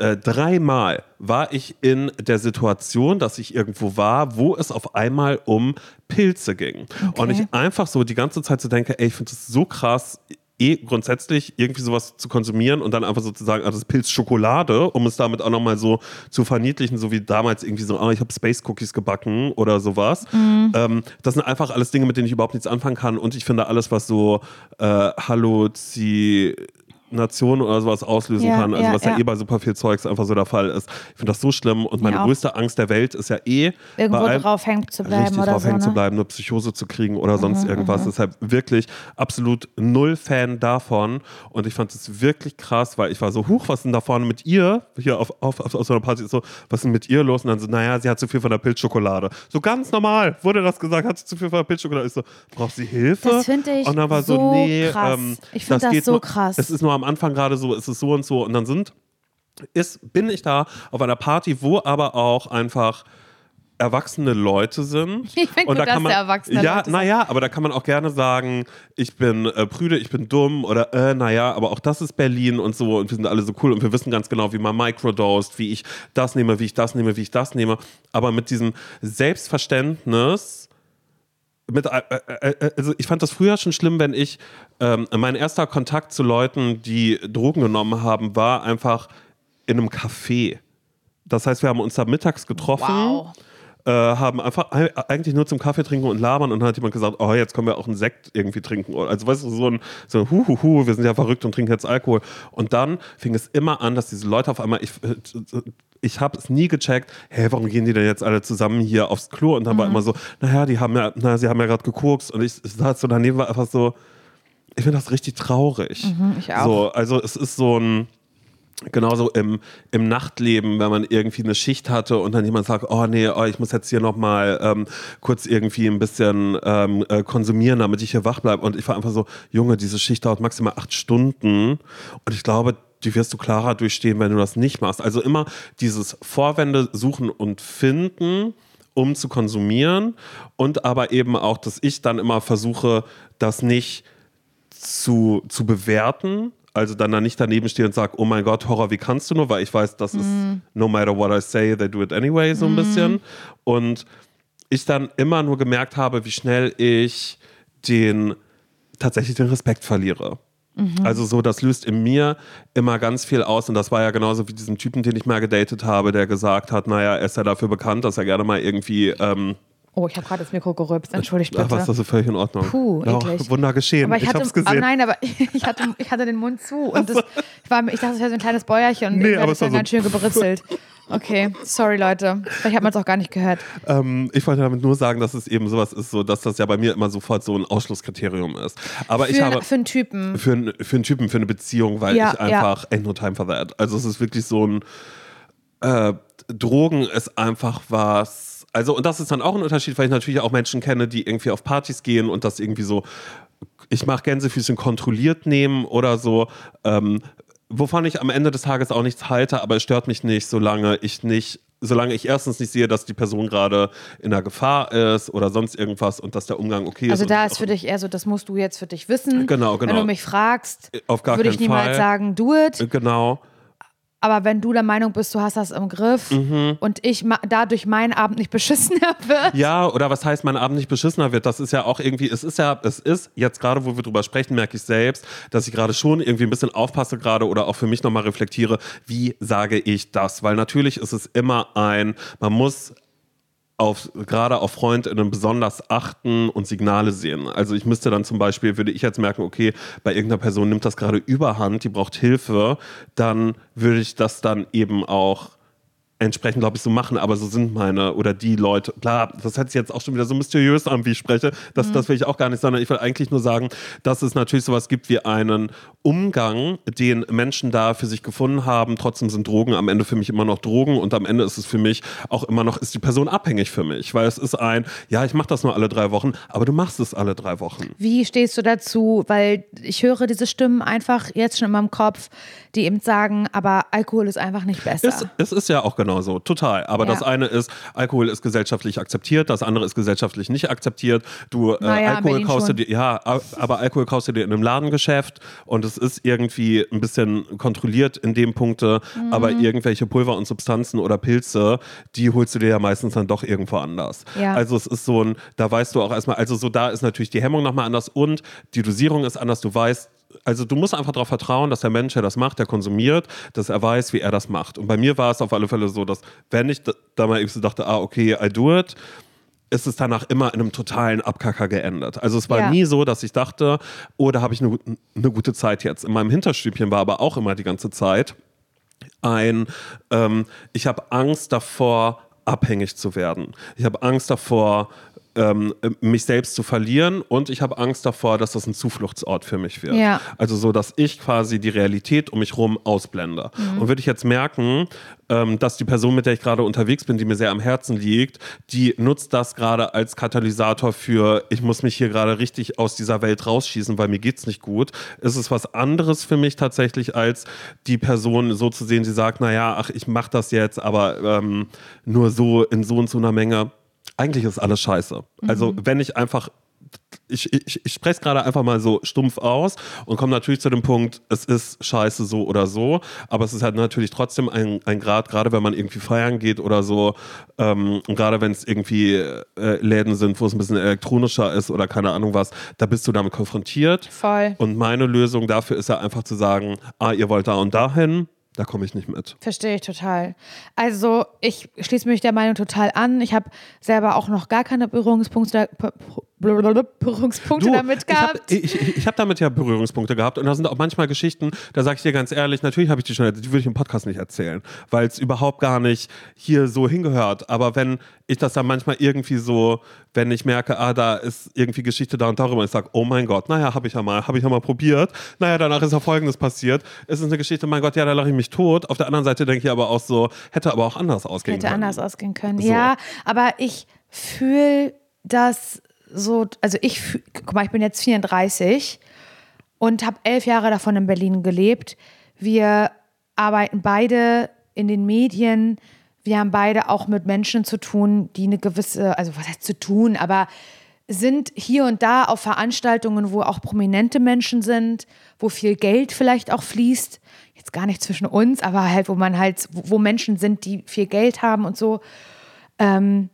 äh, dreimal war ich in der Situation, dass ich irgendwo war, wo es auf einmal um Pilze ging. Und ich einfach so die ganze Zeit so denke, ey, ich finde das so krass eh grundsätzlich irgendwie sowas zu konsumieren und dann einfach sozusagen, ah, das ist Pilzschokolade, um es damit auch nochmal so zu verniedlichen, so wie damals irgendwie so, ah, ich habe Space Cookies gebacken oder sowas. Ähm, das sind einfach alles Dinge, mit denen ich überhaupt nichts anfangen kann und ich finde alles, was so äh, Halluzination oder sowas auslösen Ja, kann, also ja, was ja. eh bei super viel Zeugs einfach so der Fall ist. Ich finde das so schlimm und meine größte Angst der Welt ist ja eh Irgendwo bei drauf hängen zu bleiben richtig oder drauf so. hängen zu Ne? bleiben, eine Psychose zu kriegen oder sonst irgendwas. Deshalb wirklich absolut null Fan davon. Und ich fand es wirklich krass, weil ich war so, huch, was ist denn da vorne mit ihr? Hier auf, auf, auf, auf so einer Party so, was ist denn mit ihr los? Und dann so, naja, sie hat zu viel von der Pilzschokolade. So ganz normal wurde das gesagt, hat sie zu viel von der Pilzschokolade. Ich so, braucht sie Hilfe? Das finde ich Und dann war so, so nee, krass. ähm, Ich find das geht so krass. Es ist nur am Anfang gerade so, es ist so und so. Und dann sind, ist, bin ich da auf einer Party, wo aber auch einfach erwachsene Leute sind. Ich find Und gut, dass man, da erwachsene ja, Leute naja, aber da kann man auch gerne sagen, ich bin äh, prüde, ich bin dumm oder äh, naja, aber auch das ist Berlin und so und wir sind alle so cool und wir wissen ganz genau, wie man microdosed, wie ich das nehme, wie ich das nehme, wie ich das nehme. Aber mit diesem Selbstverständnis, mit, äh, äh, äh, also ich fand das früher schon schlimm, wenn ich, ähm, mein erster Kontakt zu Leuten, die Drogen genommen haben, war einfach in einem Café. Das heißt, wir haben uns da mittags getroffen Wow. äh, haben einfach ei- eigentlich nur zum Kaffee trinken und labern und dann hat jemand gesagt, oh, jetzt können wir auch einen Sekt irgendwie trinken. Also weißt du, so ein, so ein hu, hu, hu, wir sind ja verrückt und trinken jetzt Alkohol. Und dann fing es immer an, dass diese Leute auf einmal, ich, ich habe es nie gecheckt, hä, warum gehen die denn jetzt alle zusammen hier aufs Klo? Und dann war immer so, naja, die haben ja, na, sie haben ja gerade gekokst und ich, ich saß so daneben, war einfach so, ich finde das richtig traurig. ich auch. So, also es ist so ein, genauso im, im Nachtleben, wenn man irgendwie eine Schicht hatte und dann jemand sagt, oh nee, oh, ich muss jetzt hier nochmal ähm, kurz irgendwie ein bisschen ähm, äh, konsumieren, damit ich hier wach bleibe. Und ich war einfach so, Junge, diese Schicht dauert maximal acht Stunden und ich glaube, die wirst du klarer durchstehen, wenn du das nicht machst. Also immer dieses Vorwände suchen und finden, um zu konsumieren und aber eben auch, dass ich dann immer versuche, das nicht zu, zu bewerten. Also dann da nicht daneben stehe und sage, oh mein Gott, Horror, wie kannst du nur? Weil ich weiß, das ist no matter what I say, they do it anyway, so ein bisschen. Und ich dann immer nur gemerkt habe, wie schnell ich den tatsächlich den Respekt verliere. Also so, das löst in mir immer ganz viel aus. Und das war ja genauso wie diesem Typen, den ich mal gedatet habe, der gesagt hat, naja, er ist ja dafür bekannt, dass er gerne mal irgendwie, ähm, Oh, ich habe gerade das Mikro gerülpst. Entschuldigt ach, bitte. was, das ist völlig in Ordnung. Puh, ja, eklig. Wunder geschehen. aber ich, ich hatte, hab's gesehen. Ah, nein, aber ich hatte, ich hatte den Mund zu und das, ich, war, ich dachte, es wäre so ein kleines Bäuerchen und Nee, es war dann so- ganz schön geberitzelt. Okay, sorry Leute. Vielleicht hat man es auch gar nicht gehört. Ähm, ich wollte damit nur sagen, dass es eben sowas ist, so dass das ja bei mir immer sofort so ein Ausschlusskriterium ist. Aber ich Für, habe für einen Typen. für, einen- für einen Typen, für eine Beziehung, weil Ja, ich einfach ain't no time for that. Also es ist wirklich so ein äh, Drogen ist einfach was. Also und das ist dann auch ein Unterschied, weil ich natürlich auch Menschen kenne, die irgendwie auf Partys gehen und das irgendwie so ich mache Gänsefüßchen kontrolliert nehmen oder so. Ähm, wovon ich am Ende des Tages auch nichts halte, aber es stört mich nicht, solange ich nicht, solange ich erstens nicht sehe, dass die Person gerade in der Gefahr ist oder sonst irgendwas und dass der Umgang okay ist. Also da ist für dich eher so, das musst du jetzt für dich wissen. Genau, Wenn genau. du mich fragst, würde ich niemals Fall. sagen, do it. Genau. Aber wenn du der Meinung bist, du hast das im Griff Mhm. und ich dadurch mein Abend nicht beschissener wird, Ja, oder was heißt, mein Abend nicht beschissener wird? Das ist ja auch irgendwie, es ist ja, es ist jetzt gerade, wo wir drüber sprechen, merke ich selbst, dass ich gerade schon irgendwie ein bisschen aufpasse gerade oder auch für mich nochmal reflektiere, wie sage ich das? Weil natürlich ist es immer ein, man muss auf, gerade auf FreundInnen besonders achten und Signale sehen. Also ich müsste dann zum Beispiel, würde ich jetzt merken, okay, bei irgendeiner Person nimmt das gerade überhand, die braucht Hilfe, dann würde ich das dann eben auch entsprechend, glaube ich, so machen, aber so sind meine oder die Leute. Klar, das hört sich jetzt auch schon wieder so mysteriös an, wie ich spreche. Das, mhm. das will ich auch gar nicht, sondern ich will eigentlich nur sagen, dass es natürlich sowas gibt wie einen Umgang, den Menschen da für sich gefunden haben. Trotzdem sind Drogen am Ende für mich immer noch Drogen und am Ende ist es für mich auch immer noch, ist die Person abhängig für mich, weil es ist ein, ja, ich mache das nur alle drei Wochen, aber du machst es alle drei Wochen. Wie stehst du dazu? Weil ich höre diese Stimmen einfach jetzt schon in meinem Kopf, die eben sagen, aber Alkohol ist einfach nicht besser. Es, es ist ja auch genauso, total. Aber ja. das eine ist, Alkohol ist gesellschaftlich akzeptiert, das andere ist gesellschaftlich nicht akzeptiert. Du äh, naja, Alkohol kaufst du dir, ja, aber Alkohol kaufst du dir in einem Ladengeschäft und es ist irgendwie ein bisschen kontrolliert in dem Punkte, mhm. aber irgendwelche Pulver und Substanzen oder Pilze, die holst du dir ja meistens dann doch irgendwo anders. Ja. Also es ist so ein, da weißt du auch erstmal, also so da ist natürlich die Hemmung nochmal anders und die Dosierung ist anders. Du weißt, also du musst einfach darauf vertrauen, dass der Mensch, der das macht, der konsumiert, dass er weiß, wie er das macht. Und bei mir war es auf alle Fälle so, dass wenn ich da mal eben so dachte, ah, okay, I do it, ist es danach immer in einem totalen Abkacker geendet. Also es war ja. nie so, dass ich dachte, oh, da habe ich eine, eine gute Zeit jetzt. In meinem Hinterstübchen war aber auch immer die ganze Zeit ein, ähm, ich habe Angst davor, abhängig zu werden. Ich habe Angst davor, ähm, mich selbst zu verlieren und ich habe Angst davor, dass das ein Zufluchtsort für mich wird. Ja. Also so, dass ich quasi die Realität um mich herum ausblende. Mhm. Und würde ich jetzt merken, ähm, dass die Person, mit der ich gerade unterwegs bin, die mir sehr am Herzen liegt, die nutzt das gerade als Katalysator für, ich muss mich hier gerade richtig aus dieser Welt rausschießen, weil mir geht's nicht gut. Ist es was anderes für mich tatsächlich, als die Person so zu sehen, die sagt, naja, ach, ich mache das jetzt, aber ähm, nur so in so und so einer Menge eigentlich ist alles scheiße. Also, mhm. wenn ich einfach ich, ich, ich spreche es gerade einfach mal so stumpf aus und komme natürlich zu dem Punkt, es ist scheiße so oder so, aber es ist halt natürlich trotzdem ein, ein Grad, gerade wenn man irgendwie feiern geht oder so, ähm, gerade wenn es irgendwie äh, Läden sind, wo es ein bisschen elektronischer ist oder keine Ahnung was, da bist du damit konfrontiert. Voll. Und meine Lösung dafür ist ja einfach zu sagen, ah, ihr wollt da und dahin, da komme ich nicht mit. Verstehe ich total. Also ich schließe mich der Meinung total an. Ich habe selber auch noch gar keine Berührungspunkte, Berührungspunkte du, damit gehabt. Ich habe ich, ich hab damit ja Berührungspunkte gehabt und da sind auch manchmal Geschichten, da sage ich dir ganz ehrlich, natürlich habe ich die schon, die würde ich im Podcast nicht erzählen, weil es überhaupt gar nicht hier so hingehört. Aber wenn ich das dann manchmal irgendwie so, wenn ich merke, ah, da ist irgendwie Geschichte da und darüber, ich sage, oh mein Gott, naja, habe ich ja mal, habe ich ja mal probiert. Naja, danach ist ja Folgendes passiert. Es ist eine Geschichte, mein Gott, ja, da lache ich mich tot. Auf der anderen Seite denke ich aber auch so, hätte aber auch anders ausgehen hätte können. Hätte anders ausgehen können, so. ja. Aber ich fühle das so, also ich, guck mal, ich bin jetzt 34 und habe elf Jahre davon in Berlin gelebt. Wir arbeiten beide in den Medien. Wir haben beide auch mit Menschen zu tun, die eine gewisse, also was heißt zu tun, aber sind hier und da auf Veranstaltungen, wo auch prominente Menschen sind, wo viel Geld vielleicht auch fließt. Jetzt gar nicht zwischen uns, aber halt, wo man halt, wo Menschen sind, die viel Geld haben und so. Ähm,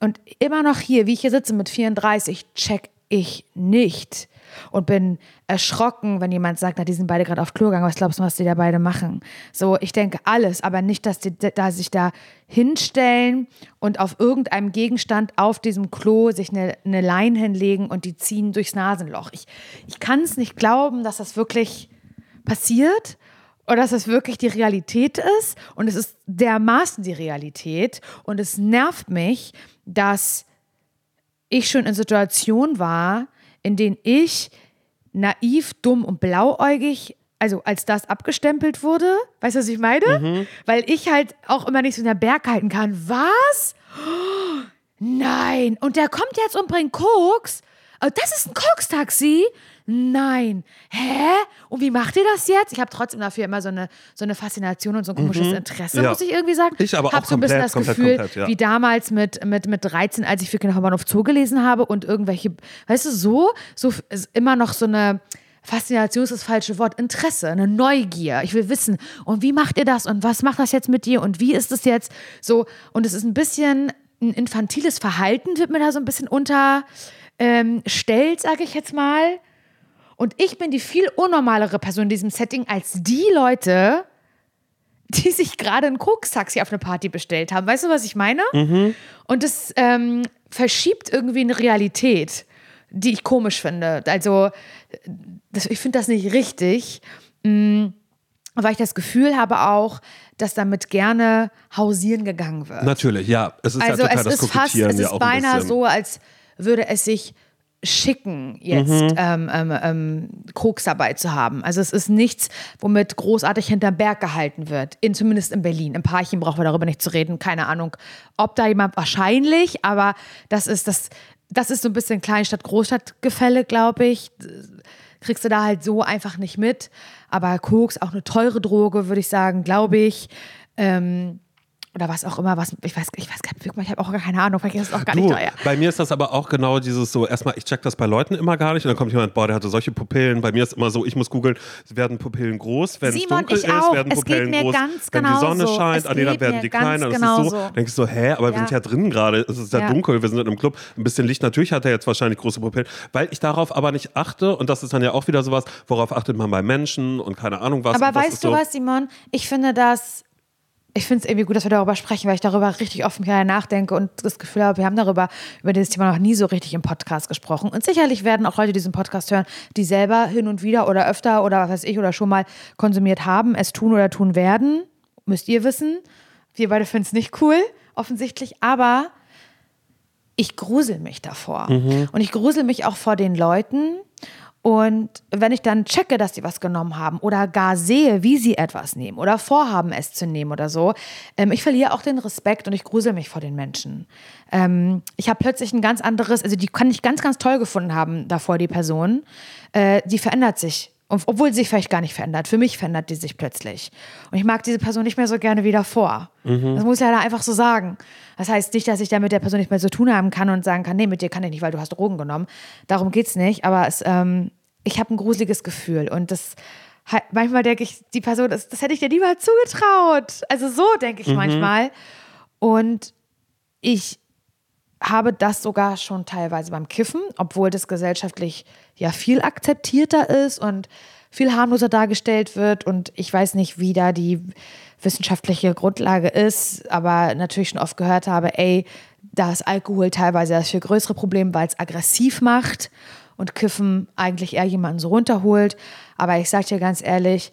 und immer noch hier, wie ich hier sitze mit 34, check ich nicht und bin erschrocken, wenn jemand sagt, na, die sind beide gerade auf Klo gegangen, was glaubst du, was die da beide machen? So, ich denke alles, aber nicht, dass die da sich da hinstellen und auf irgendeinem Gegenstand auf diesem Klo sich eine, eine Leine hinlegen und die ziehen durchs Nasenloch. Ich, ich kann es nicht glauben, dass das wirklich passiert oder dass es wirklich die Realität ist und es ist dermaßen die Realität und es nervt mich, dass ich schon in Situationen war, in denen ich naiv, dumm und blauäugig, also als das abgestempelt wurde, weißt du, was ich meine? Mhm. Weil ich halt auch immer nicht so in der Berg halten kann. Was? Oh, nein. Und der kommt jetzt und bringt Koks. Oh, das ist ein Koks-Taxi nein, hä? Und wie macht ihr das jetzt? Ich habe trotzdem dafür immer so eine, so eine Faszination und so ein komisches mhm. Interesse, ja. muss ich irgendwie sagen. Ich aber habe so ein bisschen das komplett, Gefühl, komplett, ja. wie damals mit, mit, mit 13, als ich für Kinderbahnhof Zoo gelesen habe und irgendwelche, weißt du, so, so immer noch so eine. Faszination ist das falsche Wort, Interesse, eine Neugier. Ich will wissen, und wie macht ihr das und was macht das jetzt mit dir und wie ist es jetzt so? Und es ist ein bisschen ein infantiles Verhalten, wird mir da so ein bisschen unterstellt, ähm, sage ich jetzt mal. Und ich bin die viel unnormalere Person in diesem Setting als die Leute, die sich gerade ein Koks-Taxi auf eine Party bestellt haben. Weißt du, was ich meine? Mhm. Und das ähm, verschiebt irgendwie eine Realität, die ich komisch finde. Also, das, ich finde das nicht richtig. Mm, weil ich das Gefühl habe auch, dass damit gerne hausieren gegangen wird. Natürlich, ja. Es ist also ja total es das ist fast, es ja ist ein beinahe so, als würde es sich schicken, jetzt Mhm. ähm, ähm, ähm, Koks dabei zu haben. Also es ist nichts, womit großartig hinterm Berg gehalten wird. In, zumindest in Berlin. Im Parchim brauchen wir darüber nicht zu reden. Keine Ahnung, ob da jemand wahrscheinlich, aber das ist das, das ist so ein bisschen Kleinstadt-Großstadt-Gefälle, glaube ich. Kriegst du da halt so einfach nicht mit. Aber Koks, auch eine teure Droge, würde ich sagen, glaube ich. Ähm, oder was auch immer, was, ich weiß, ich weiß, ich habe auch gar keine Ahnung, vielleicht ist es auch gar nicht Du, teuer. bei mir ist das aber auch genau dieses so, erstmal, ich check das bei Leuten immer gar nicht und dann kommt jemand, boah, der hatte solche Pupillen. Bei mir ist immer so, ich muss googeln, werden Pupillen groß, wenn es Simon, dunkel ich ist, auch. werden Es Pupillen groß, ganz wenn die Sonne genauso. scheint, Es dann geht werden die kleiner. Das ist so, genauso. denke ich so, hä, aber wir Ja. sind ja drin gerade, es ist ja, Ja. dunkel, wir sind in einem Club, ein bisschen Licht, natürlich hat er jetzt wahrscheinlich große Pupillen, weil ich darauf aber nicht achte und das ist dann ja auch wieder sowas, worauf achtet man bei Menschen und keine Ahnung was. Aber weißt du so, was, Simon? Ich finde das, ich finde es irgendwie gut, dass wir darüber sprechen, weil ich darüber richtig offen gerne nachdenke und das Gefühl habe, wir haben darüber, über dieses Thema noch nie so richtig im Podcast gesprochen. Und sicherlich werden auch Leute diesen Podcast hören, die selber hin und wieder oder öfter oder was weiß ich oder schon mal konsumiert haben, es tun oder tun werden. Müsst ihr wissen. Wir beide finden es nicht cool, offensichtlich, aber ich grusel mich davor. Und ich grusel mich auch vor den Leuten. Und wenn ich dann checke, dass die was genommen haben oder gar sehe, wie sie etwas nehmen oder vorhaben, es zu nehmen oder so, ähm, ich verliere auch den Respekt und ich grusel mich vor den Menschen. Ähm, ich habe plötzlich ein ganz anderes, also die kann ich ganz, ganz toll gefunden haben davor, die Person. Äh, die verändert sich. Und, obwohl sie sich vielleicht gar nicht verändert. Für mich verändert die sich plötzlich. Und ich mag diese Person nicht mehr so gerne wie davor. Das muss ich leider einfach so sagen. Das heißt nicht, dass ich da mit der Person nicht mehr zu tun haben kann und sagen kann, nee, mit dir kann ich nicht, weil du hast Drogen genommen. Darum geht's nicht. Aber es, ähm, ich habe ein gruseliges Gefühl. Und das manchmal denke ich, die Person, das, das hätte ich dir niemals zugetraut. Also so denke ich manchmal. Und ich habe das sogar schon teilweise beim Kiffen, obwohl das gesellschaftlich ja viel akzeptierter ist und viel harmloser dargestellt wird. Und ich weiß nicht, wie da die wissenschaftliche Grundlage ist, aber natürlich schon oft gehört habe, ey, da ist Alkohol teilweise das viel größere Problem, weil es aggressiv macht und Kiffen eigentlich eher jemanden so runterholt. Aber ich sage dir ganz ehrlich,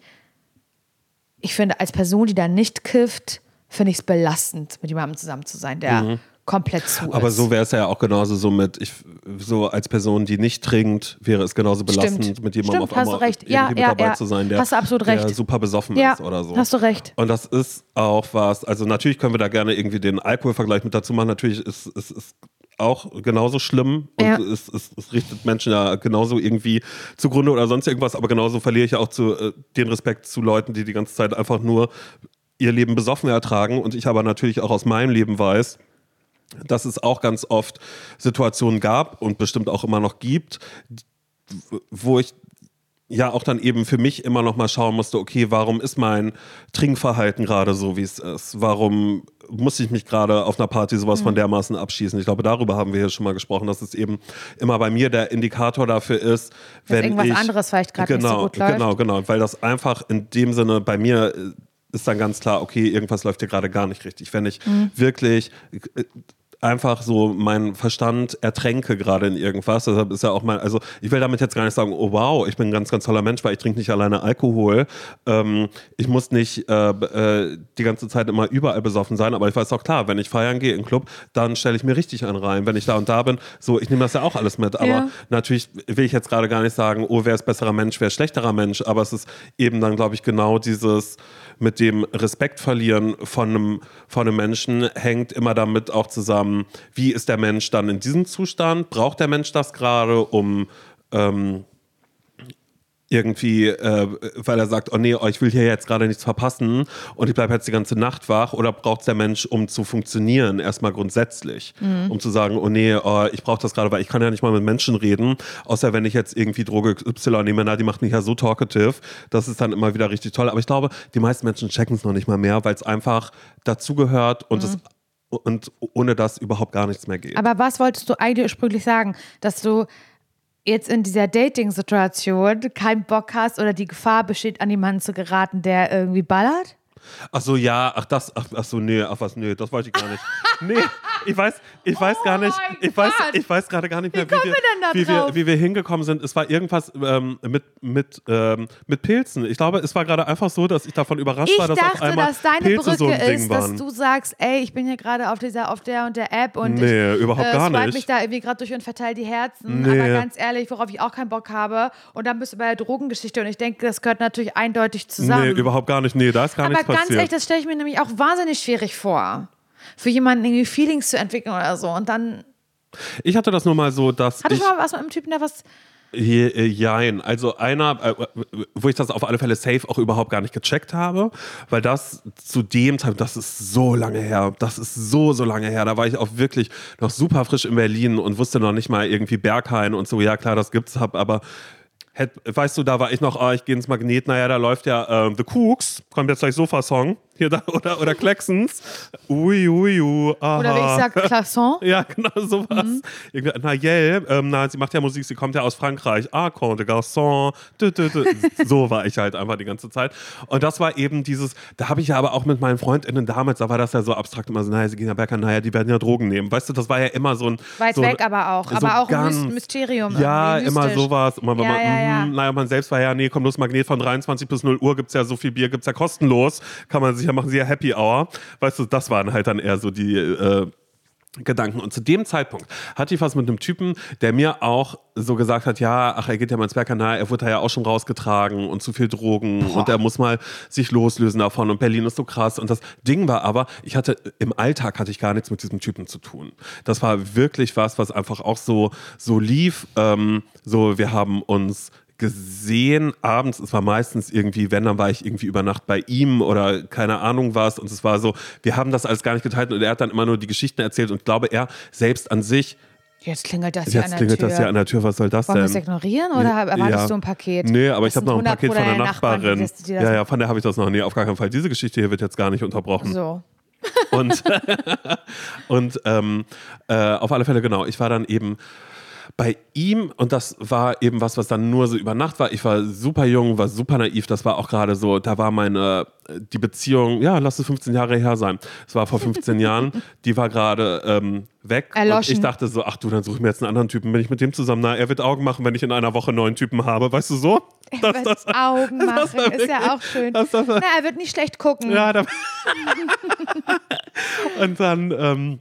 ich finde, als Person, die da nicht kifft, finde ich es belastend, mit jemandem zusammen zu sein, der komplett zu. Aber ist. so wäre es ja auch genauso so mit, ich, so als Person, die nicht trinkt, wäre es genauso belastend, Stimmt. mit jemandem Stimmt, auf hast einmal du recht. Ja, irgendwie ja, mit dabei ja. zu sein, der, der super besoffen ist oder so. hast du recht. Und das ist auch was, also natürlich können wir da gerne irgendwie den Alkoholvergleich mit dazu machen. Natürlich ist es ist auch genauso schlimm und Ja. es, es, es richtet Menschen ja genauso irgendwie zugrunde oder sonst irgendwas, aber genauso verliere ich ja auch zu, äh, den Respekt zu Leuten, die die ganze Zeit einfach nur ihr Leben besoffen ertragen und ich aber natürlich auch aus meinem Leben weiß, dass es auch ganz oft Situationen gab und bestimmt auch immer noch gibt, wo ich ja auch dann eben für mich immer noch mal schauen musste, okay, warum ist mein Trinkverhalten gerade so, wie es ist? Warum muss ich mich gerade auf einer Party sowas Mhm. von dermaßen abschießen? Ich glaube, darüber haben wir hier schon mal gesprochen, dass es eben immer bei mir der Indikator dafür ist, wenn irgendwas ich anderes vielleicht gerade nicht so genau, gut läuft. Genau, genau, weil das einfach in dem Sinne bei mir äh, ist dann ganz klar, okay, irgendwas läuft hier gerade gar nicht richtig. Wenn ich Mhm. wirklich äh, einfach so meinen Verstand ertränke gerade in irgendwas. Deshalb ist ja auch mein, also ich will damit jetzt gar nicht sagen, oh wow, ich bin ein ganz, ganz toller Mensch, weil ich trinke nicht alleine Alkohol. Ähm, ich muss nicht äh, äh, die ganze Zeit immer überall besoffen sein, aber ich weiß auch klar, wenn ich feiern gehe im Club, dann stelle ich mir richtig einen rein. Wenn ich da und da bin, so, ich nehme das ja auch alles mit. Aber Ja. natürlich will ich jetzt gerade gar nicht sagen, oh, wer ist besserer Mensch, wer ist schlechterer Mensch, aber es ist eben dann, glaube ich, genau dieses mit dem Respekt verlieren von einem, von einem Menschen hängt immer damit auch zusammen, wie ist der Mensch dann in diesem Zustand? Braucht der Mensch das gerade, um ähm, irgendwie, äh, weil er sagt, oh nee, oh, ich will hier jetzt gerade nichts verpassen und ich bleibe jetzt die ganze Nacht wach? Oder braucht es der Mensch, um zu funktionieren, erstmal grundsätzlich, um zu sagen, oh nee, oh, ich brauche das gerade, weil ich kann ja nicht mal mit Menschen reden, außer wenn ich jetzt irgendwie Droge Y nehme, na, die macht mich ja so talkative, das ist dann immer wieder richtig toll, aber ich glaube, die meisten Menschen checken es noch nicht mal mehr, weil es einfach dazugehört und es und ohne das überhaupt gar nichts mehr geht. Aber was wolltest du eigentlich ursprünglich sagen? Dass du jetzt in dieser Dating-Situation keinen Bock hast oder die Gefahr besteht, an jemanden zu geraten, der irgendwie ballert? Ach so, ja, ach das, ach, ach so, nee, ach was, nee, das wollte ich gar nicht. nee, ich weiß, ich weiß gar nicht, Oh ich weiß, ich weiß gerade gar nicht mehr, wie, kommen wir, wie, wir, wie wir hingekommen sind. Es war irgendwas ähm, mit, mit, ähm, mit Pilzen. Ich glaube, es war gerade einfach so, dass ich davon überrascht Ich war, dass auf dachte, einmal dass deine Pilze Brücke so ein Ding ist, waren. dass du sagst, ey, ich bin hier gerade auf dieser, auf der und der App und Nee, ich überhaupt äh, gar nicht. mich da irgendwie gerade durch und verteile die Herzen. Nee. Aber ganz ehrlich, worauf ich auch keinen Bock habe. Und dann bist du bei der Drogengeschichte und ich denke, das gehört natürlich eindeutig zusammen. Nee, überhaupt gar nicht. Nee, da ist gar Aber nichts ganz ehrlich, das stelle ich mir nämlich auch wahnsinnig schwierig vor. Für jemanden irgendwie Feelings zu entwickeln oder so. Und dann ich hatte das nur mal so, dass hatte ich. mal was mit einem Typen, der was. Äh, Jein. Also einer, äh, wo ich das auf alle Fälle safe auch überhaupt gar nicht gecheckt habe, weil das zu dem Zeitpunkt, das ist so lange her, das ist so, so lange her. Da war ich auch wirklich noch super frisch in Berlin und wusste noch nicht mal irgendwie Berghain und so, ja klar, das gibt's, hab aber. Weißt du, da war ich noch, ah, ich gehe ins Magnet, naja, da läuft ja ähm, The Cooks, kommt jetzt gleich Sofa-Song, hier da, oder, oder Klecksens, ui, ui, ui, aha. Oder wie ich sage, Classon. Ja, genau sowas. Mhm. Nayel, ähm, na, sie macht ja Musik, sie kommt ja aus Frankreich. Ah, Conte de Garçon. Dü, dü, dü. So war ich halt einfach die ganze Zeit. Und das war eben dieses, da habe ich ja aber auch mit meinen FreundInnen damals, da war das ja so abstrakt immer so, naja, sie gehen ja Berger, naja, die werden ja Drogen nehmen. Weißt du, das war ja immer so ein. Weit so, weg aber auch. so aber auch ganz- ein Mysterium. Ja, immer sowas. Und man, Ja, man, ja, ja. mhm, Naja, man selbst war ja, nee, komm los, Magnet von 23 bis 0 Uhr gibt's ja so viel Bier, gibt's ja kostenlos. Kann man sich ja machen, sie ja Happy Hour. Weißt du, das waren halt dann eher so die. Äh, Gedanken. Und zu dem Zeitpunkt hatte ich was mit einem Typen, der mir auch so gesagt hat, ja, ach, er geht ja mal ins Bergkanal, er wurde da ja auch schon rausgetragen und zu viel Drogen und er muss mal sich loslösen davon und Berlin ist so krass. Und das Ding war aber, ich hatte, im Alltag hatte ich gar nichts mit diesem Typen zu tun. Das war wirklich was, was einfach auch so, so lief. Ähm, so, wir haben uns gesehen abends, es war meistens irgendwie, wenn, dann war ich irgendwie über Nacht bei ihm oder keine Ahnung was und es war so, wir haben das alles gar nicht geteilt und er hat dann immer nur die Geschichten erzählt und ich glaube, er selbst an sich, Jetzt klingelt das hier jetzt an der klingelt Tür. das ja an der Tür, was soll das Wollen wir es denn? ignorieren oder erwartest Ja. du ein Paket? Nee, aber Das ich habe noch ein 100 Paket von der Nachbarn, Nachbarin. das ja, ja, von der habe ich das noch. Nee, auf gar keinen Fall. Diese Geschichte hier wird jetzt gar nicht unterbrochen. So. Und, und ähm, äh, auf alle Fälle, genau, ich war dann eben bei ihm und das war eben was, was dann nur so über Nacht war. Ich war super jung, war super naiv. Das war auch gerade so, da war meine, die Beziehung, ja, lass es 15 Jahre her sein. Es war vor 15 Jahren, die war gerade ähm, weg. Und Erloschen. ich dachte so, ach du, dann suche ich mir jetzt einen anderen Typen. Bin ich mit dem zusammen? Na, er wird Augen machen, wenn ich in einer Woche neuen Typen habe. Weißt du so? Das, Was Augen machen, das war ist ja wirklich- auch schön. das- das Na, er wird nicht schlecht gucken. ja, da und dann, ähm,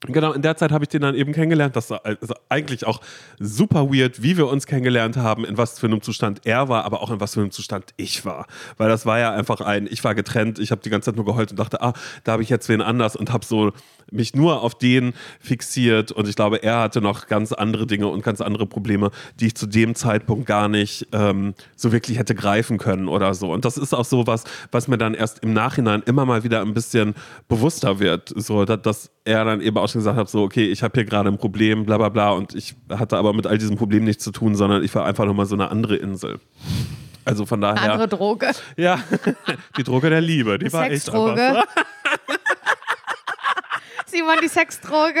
genau, in der Zeit habe ich den dann eben kennengelernt. Das war also eigentlich auch super weird, wie wir uns kennengelernt haben, in was für einem Zustand er war, aber auch in was für einem Zustand ich war. Weil das war ja einfach ein, ich war getrennt, ich habe die ganze Zeit nur geheult und dachte, ah, da habe ich jetzt wen anders und habe so mich nur auf den fixiert und ich glaube, er hatte noch ganz andere Dinge und ganz andere Probleme, die ich zu dem Zeitpunkt gar nicht ähm, so wirklich hätte greifen können oder so. Und das ist auch so was, was mir dann erst im Nachhinein immer mal wieder ein bisschen bewusster wird, so dass, er dann eben auch schon gesagt hat, so okay, ich habe hier gerade ein Problem, bla bla bla und ich hatte aber mit all diesem Problem nichts zu tun, sondern ich war einfach nochmal so eine andere Insel. Also von daher, Andere Droge. ja, die Droge der Liebe, die war echt einfach Sexdroge. Simon, die Sexdroge.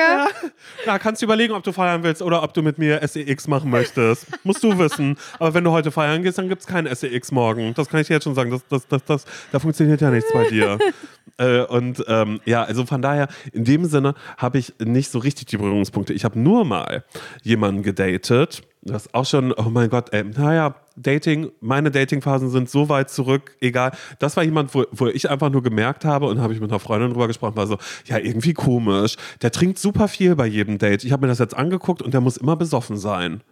Na, kannst du überlegen, ob du feiern willst oder ob du mit mir SEX machen möchtest. Musst du wissen. Aber wenn du heute feiern gehst, dann gibt es kein SEX morgen. Das kann ich dir jetzt schon sagen. Das, das, das, das, da funktioniert ja nichts bei dir. äh, und ähm, ja, also von daher, in dem Sinne habe ich nicht so richtig die Berührungspunkte. Ich habe nur mal jemanden gedatet. Das ist auch schon, oh mein Gott, ey, naja, Dating, meine Datingphasen sind so weit zurück, egal. Das war jemand, wo, wo ich einfach nur gemerkt habe und habe ich mit einer Freundin drüber gesprochen, war so, ja, irgendwie komisch. Der trinkt super viel bei jedem Date. Ich habe mir das jetzt angeguckt und der muss immer besoffen sein.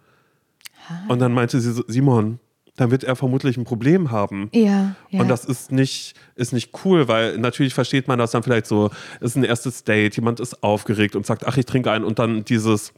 Und dann meinte sie so, Simon, dann wird er vermutlich ein Problem haben. Ja, ja. Und das ist nicht, ist nicht cool, weil natürlich versteht man das dann vielleicht so, es ist ein erstes Date, jemand ist aufgeregt und sagt, ach, ich trinke einen und dann dieses,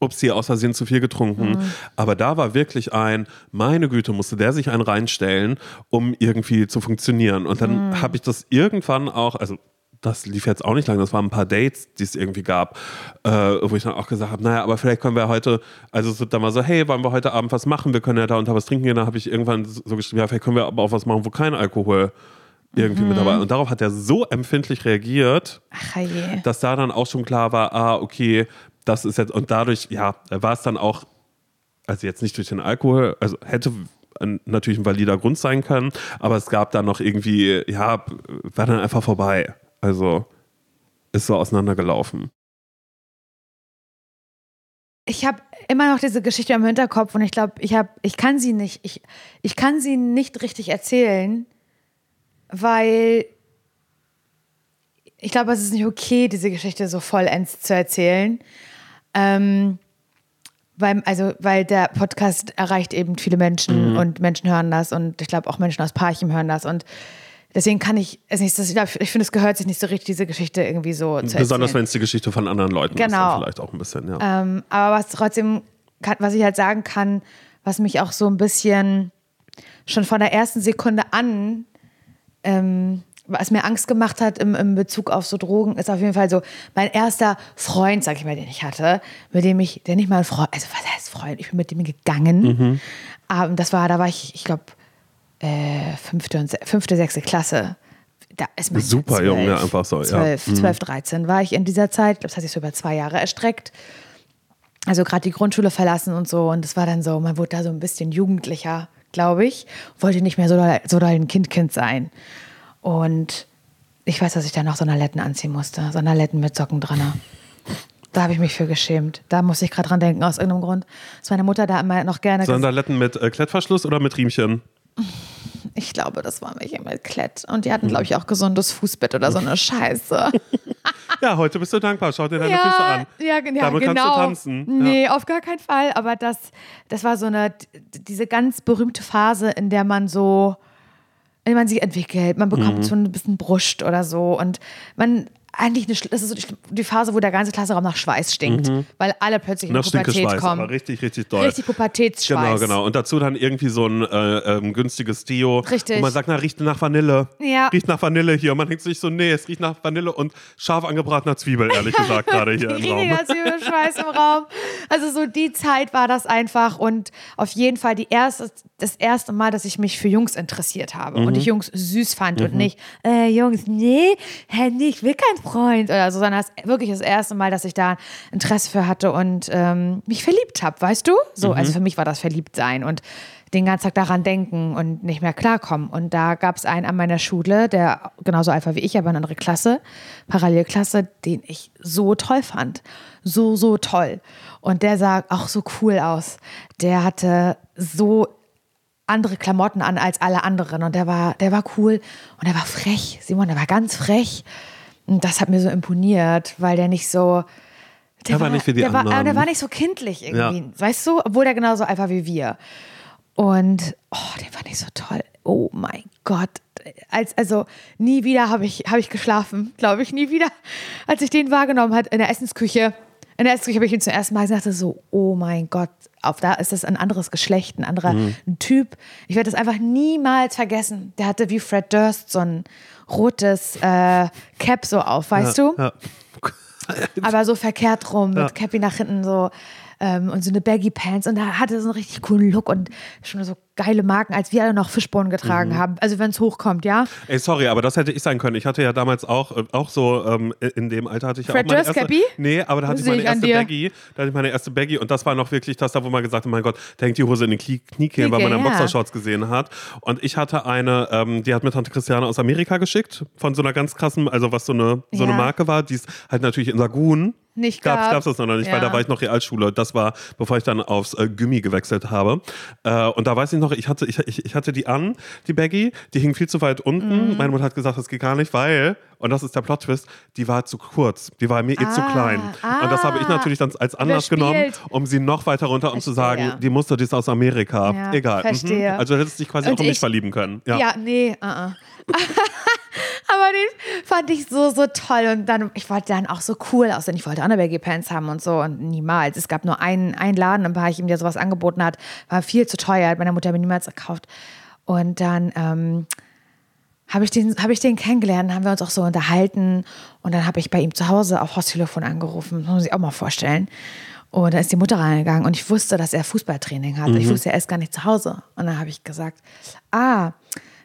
ups, hier aus Versehen zu viel getrunken. Mhm. Aber da war wirklich ein, meine Güte, musste der sich einen reinstellen, um irgendwie zu funktionieren. Und dann Mhm. habe ich das irgendwann auch, also das lief jetzt auch nicht lang, das waren ein paar Dates, die es irgendwie gab, äh, wo ich dann auch gesagt habe, naja, aber vielleicht können wir heute, also es wird dann mal so, hey, wollen wir heute Abend was machen? Wir können ja da unter was trinken gehen. Da habe ich irgendwann so geschrieben, ja, vielleicht können wir aber auch was machen, wo kein Alkohol irgendwie mit dabei ist. Und darauf hat er so empfindlich reagiert, Ach dass da dann auch schon klar war, ah, okay, das ist jetzt, und dadurch, ja, war es dann auch, also jetzt nicht durch den Alkohol, also hätte ein, natürlich ein valider Grund sein können, aber es gab dann noch irgendwie, ja, war dann einfach vorbei. Also ist so auseinandergelaufen. ich habe immer noch diese Geschichte im Hinterkopf und ich glaube, ich habe, ich kann sie nicht, ich, ich kann sie nicht richtig erzählen, weil ich glaube, es ist nicht okay, diese Geschichte so vollends zu erzählen. Ähm, weil, also, weil der Podcast erreicht eben viele Menschen Mhm. und Menschen hören das und ich glaube auch Menschen aus Parchim hören das und deswegen kann ich es nicht, ich, glaub, ich finde, es gehört sich nicht so richtig, diese Geschichte irgendwie so zu Besonders wenn es die Geschichte von anderen Leuten ist, Genau. dann vielleicht auch ein bisschen, ja. Ähm, aber was trotzdem, kann, was ich halt sagen kann, was mich auch so ein bisschen schon von der ersten Sekunde an, ähm, was mir Angst gemacht hat im, im Bezug auf so Drogen, ist auf jeden Fall so mein erster Freund, sag ich mal, den ich hatte, mit dem ich, der nicht mal ein Freund, also was heißt Freund, ich bin mit dem gegangen. Mhm. Ähm, das war, da war ich, ich glaube, äh, fünfte, und fünfte, sechste Klasse. Da ist man Super jung, ja, einfach so, ja. Zwölf, Mhm. 12, 13 war ich in dieser Zeit. Ich glaube, das hat sich so über zwei Jahre erstreckt also gerade die Grundschule verlassen und so. Und es war dann so, man wurde da so ein bisschen jugendlicher, glaube ich. Wollte nicht mehr so so doll ein Kind-Kind sein. Und ich weiß, dass ich dann noch Sonderletten anziehen musste. Sonderletten mit Socken dran. Da habe ich mich für geschämt. Da musste ich gerade dran denken, aus irgendeinem Grund. Dass meine Mutter da immer noch gerne. Sonderletten mit äh, Klettverschluss oder mit Riemchen? Ich glaube, das war welche mit Klett. Und die hatten, glaube ich, auch gesundes Fußbett oder so eine Scheiße. Ja, heute bist du dankbar. Schau dir deine Füße an. Ja, ja Damit genau. kannst du tanzen. Ja. Nee, auf gar keinen Fall. Aber das, das war so eine, diese ganz berühmte Phase, in der man so, in der man sich entwickelt. Man Mhm. bekommt so ein bisschen Brust oder so. Und man, eigentlich, eine, das ist so die, Phase, wo der ganze Klassenraum nach Schweiß stinkt. Weil alle plötzlich in Nach die Pubertät Stinkeschweiß, kommen. richtig, richtig doll. Richtig Pubertätsschweiß. Genau, genau. Und dazu dann irgendwie so ein äh, ähm, günstiges Deo. Richtig. Und man sagt, na, riecht nach Vanille. Ja. Riecht nach Vanille hier. Und man denkt sich so, nee, es riecht nach Vanille und scharf angebratener Zwiebel, ehrlich gesagt, gerade hier im Raum. Zwiebelschweiß im Raum. Also so die Zeit war das einfach und auf jeden Fall die erste, das erste Mal, dass ich mich für Jungs interessiert habe und ich Jungs süß fand und nicht, äh, Jungs, nee, nee, ich will keinen Freund oder so, sondern das wirklich das erste Mal, dass ich da Interesse für hatte und ähm, mich verliebt habe, weißt du? So, also für mich war das Verliebtsein und den ganzen Tag daran denken und nicht mehr klarkommen. Und da gab es einen an meiner Schule, der genauso alt war wie ich, aber eine andere Klasse, Parallelklasse, den ich so toll fand. So, so toll. Und der sah auch so cool aus. Der hatte so andere Klamotten an als alle anderen und der war, der war cool und er war frech. Simon, der war ganz frech. Und das hat mir so imponiert, weil der nicht so. Der war nicht wie die der War, anderen. der war nicht so kindlich irgendwie. Ja. Weißt du? Obwohl der genauso alt war wie wir. Und oh, den fand ich so toll. Oh mein Gott. Als, also nie wieder habe ich, hab ich geschlafen, glaube ich, nie wieder. Als ich den wahrgenommen hat in der Essensküche. In der Essensküche habe ich ihn zum ersten Mal gesagt, so, oh mein Gott, auf da ist das ein anderes Geschlecht, ein anderer Mhm. ein Typ. Ich werde das einfach niemals vergessen. Der hatte wie Fred Durst so ein rotes äh, Cap so auf, weißt du? Ja. aber so verkehrt rum, mit Ja. Cappy nach hinten so ähm, und so eine Baggy Pants und da hatte so einen richtig coolen Look und schon so geile Marken, als wir alle noch Fischbohnen getragen Mhm. haben. Also wenn es hochkommt, ja. Ey, sorry, aber das hätte ich sein können. Ich hatte ja damals auch, äh, auch so, ähm, in dem Alter hatte ich ja Fred auch meine erste, Cappy? Nee, aber da hatte ich meine ich erste. Baggy. Da hatte ich meine erste Baggy und das war noch wirklich das, da wo man gesagt hat, mein Gott, da hängt die Hose in den Knie Kniekehlen, weil man dann ja. Boxershorts gesehen hat. Und ich hatte eine, ähm, die hat mir Tante Christiane aus Amerika geschickt, von so einer ganz krassen, also was so eine, so eine Ja. Marke war, die es halt natürlich in Lagun Nicht gab's, gab. gab's das noch nicht, weil Ja. da war ich noch Realschule. Das war, bevor ich dann aufs äh, Gummi gewechselt habe. Äh, und da weiß ich noch, ich hatte, ich, ich, ich hatte die an, die Baggy, die hing viel zu weit unten. Mhm. Meine Mutter hat gesagt, das geht gar nicht, weil, und das ist der Plot-Twist, die war zu kurz. Die war mir eh zu Ah, klein. und das habe ich ah, natürlich dann als Anlass genommen, um sie noch weiter runter, um zu sagen, Verstehe. die Muster, die ist aus Amerika. Ja, Egal. verstehe. Mhm. Also du hättest dich quasi Und auch in mich ich- verlieben können. Ja. Ja, nee, uh -uh. Aber den fand ich so, so toll. Und dann, ich wollte dann auch so cool aussehen. Ich wollte auch eine Baggy Pants haben und so. Und niemals. Es gab nur einen, einen Laden im Parchim, der sowas angeboten hat. War viel zu teuer. Hat meine Mutter mir niemals gekauft. Und dann ähm, habe ich, den, hab ich den kennengelernt, haben wir uns auch so unterhalten. Und dann habe ich bei ihm zu Hause auf Haustelefon angerufen. Das muss man sich auch mal vorstellen. Und da ist die Mutter reingegangen und ich wusste, dass er Fußballtraining hatte. Ich wusste, er ist gar nicht zu Hause. Und dann habe ich gesagt, ah,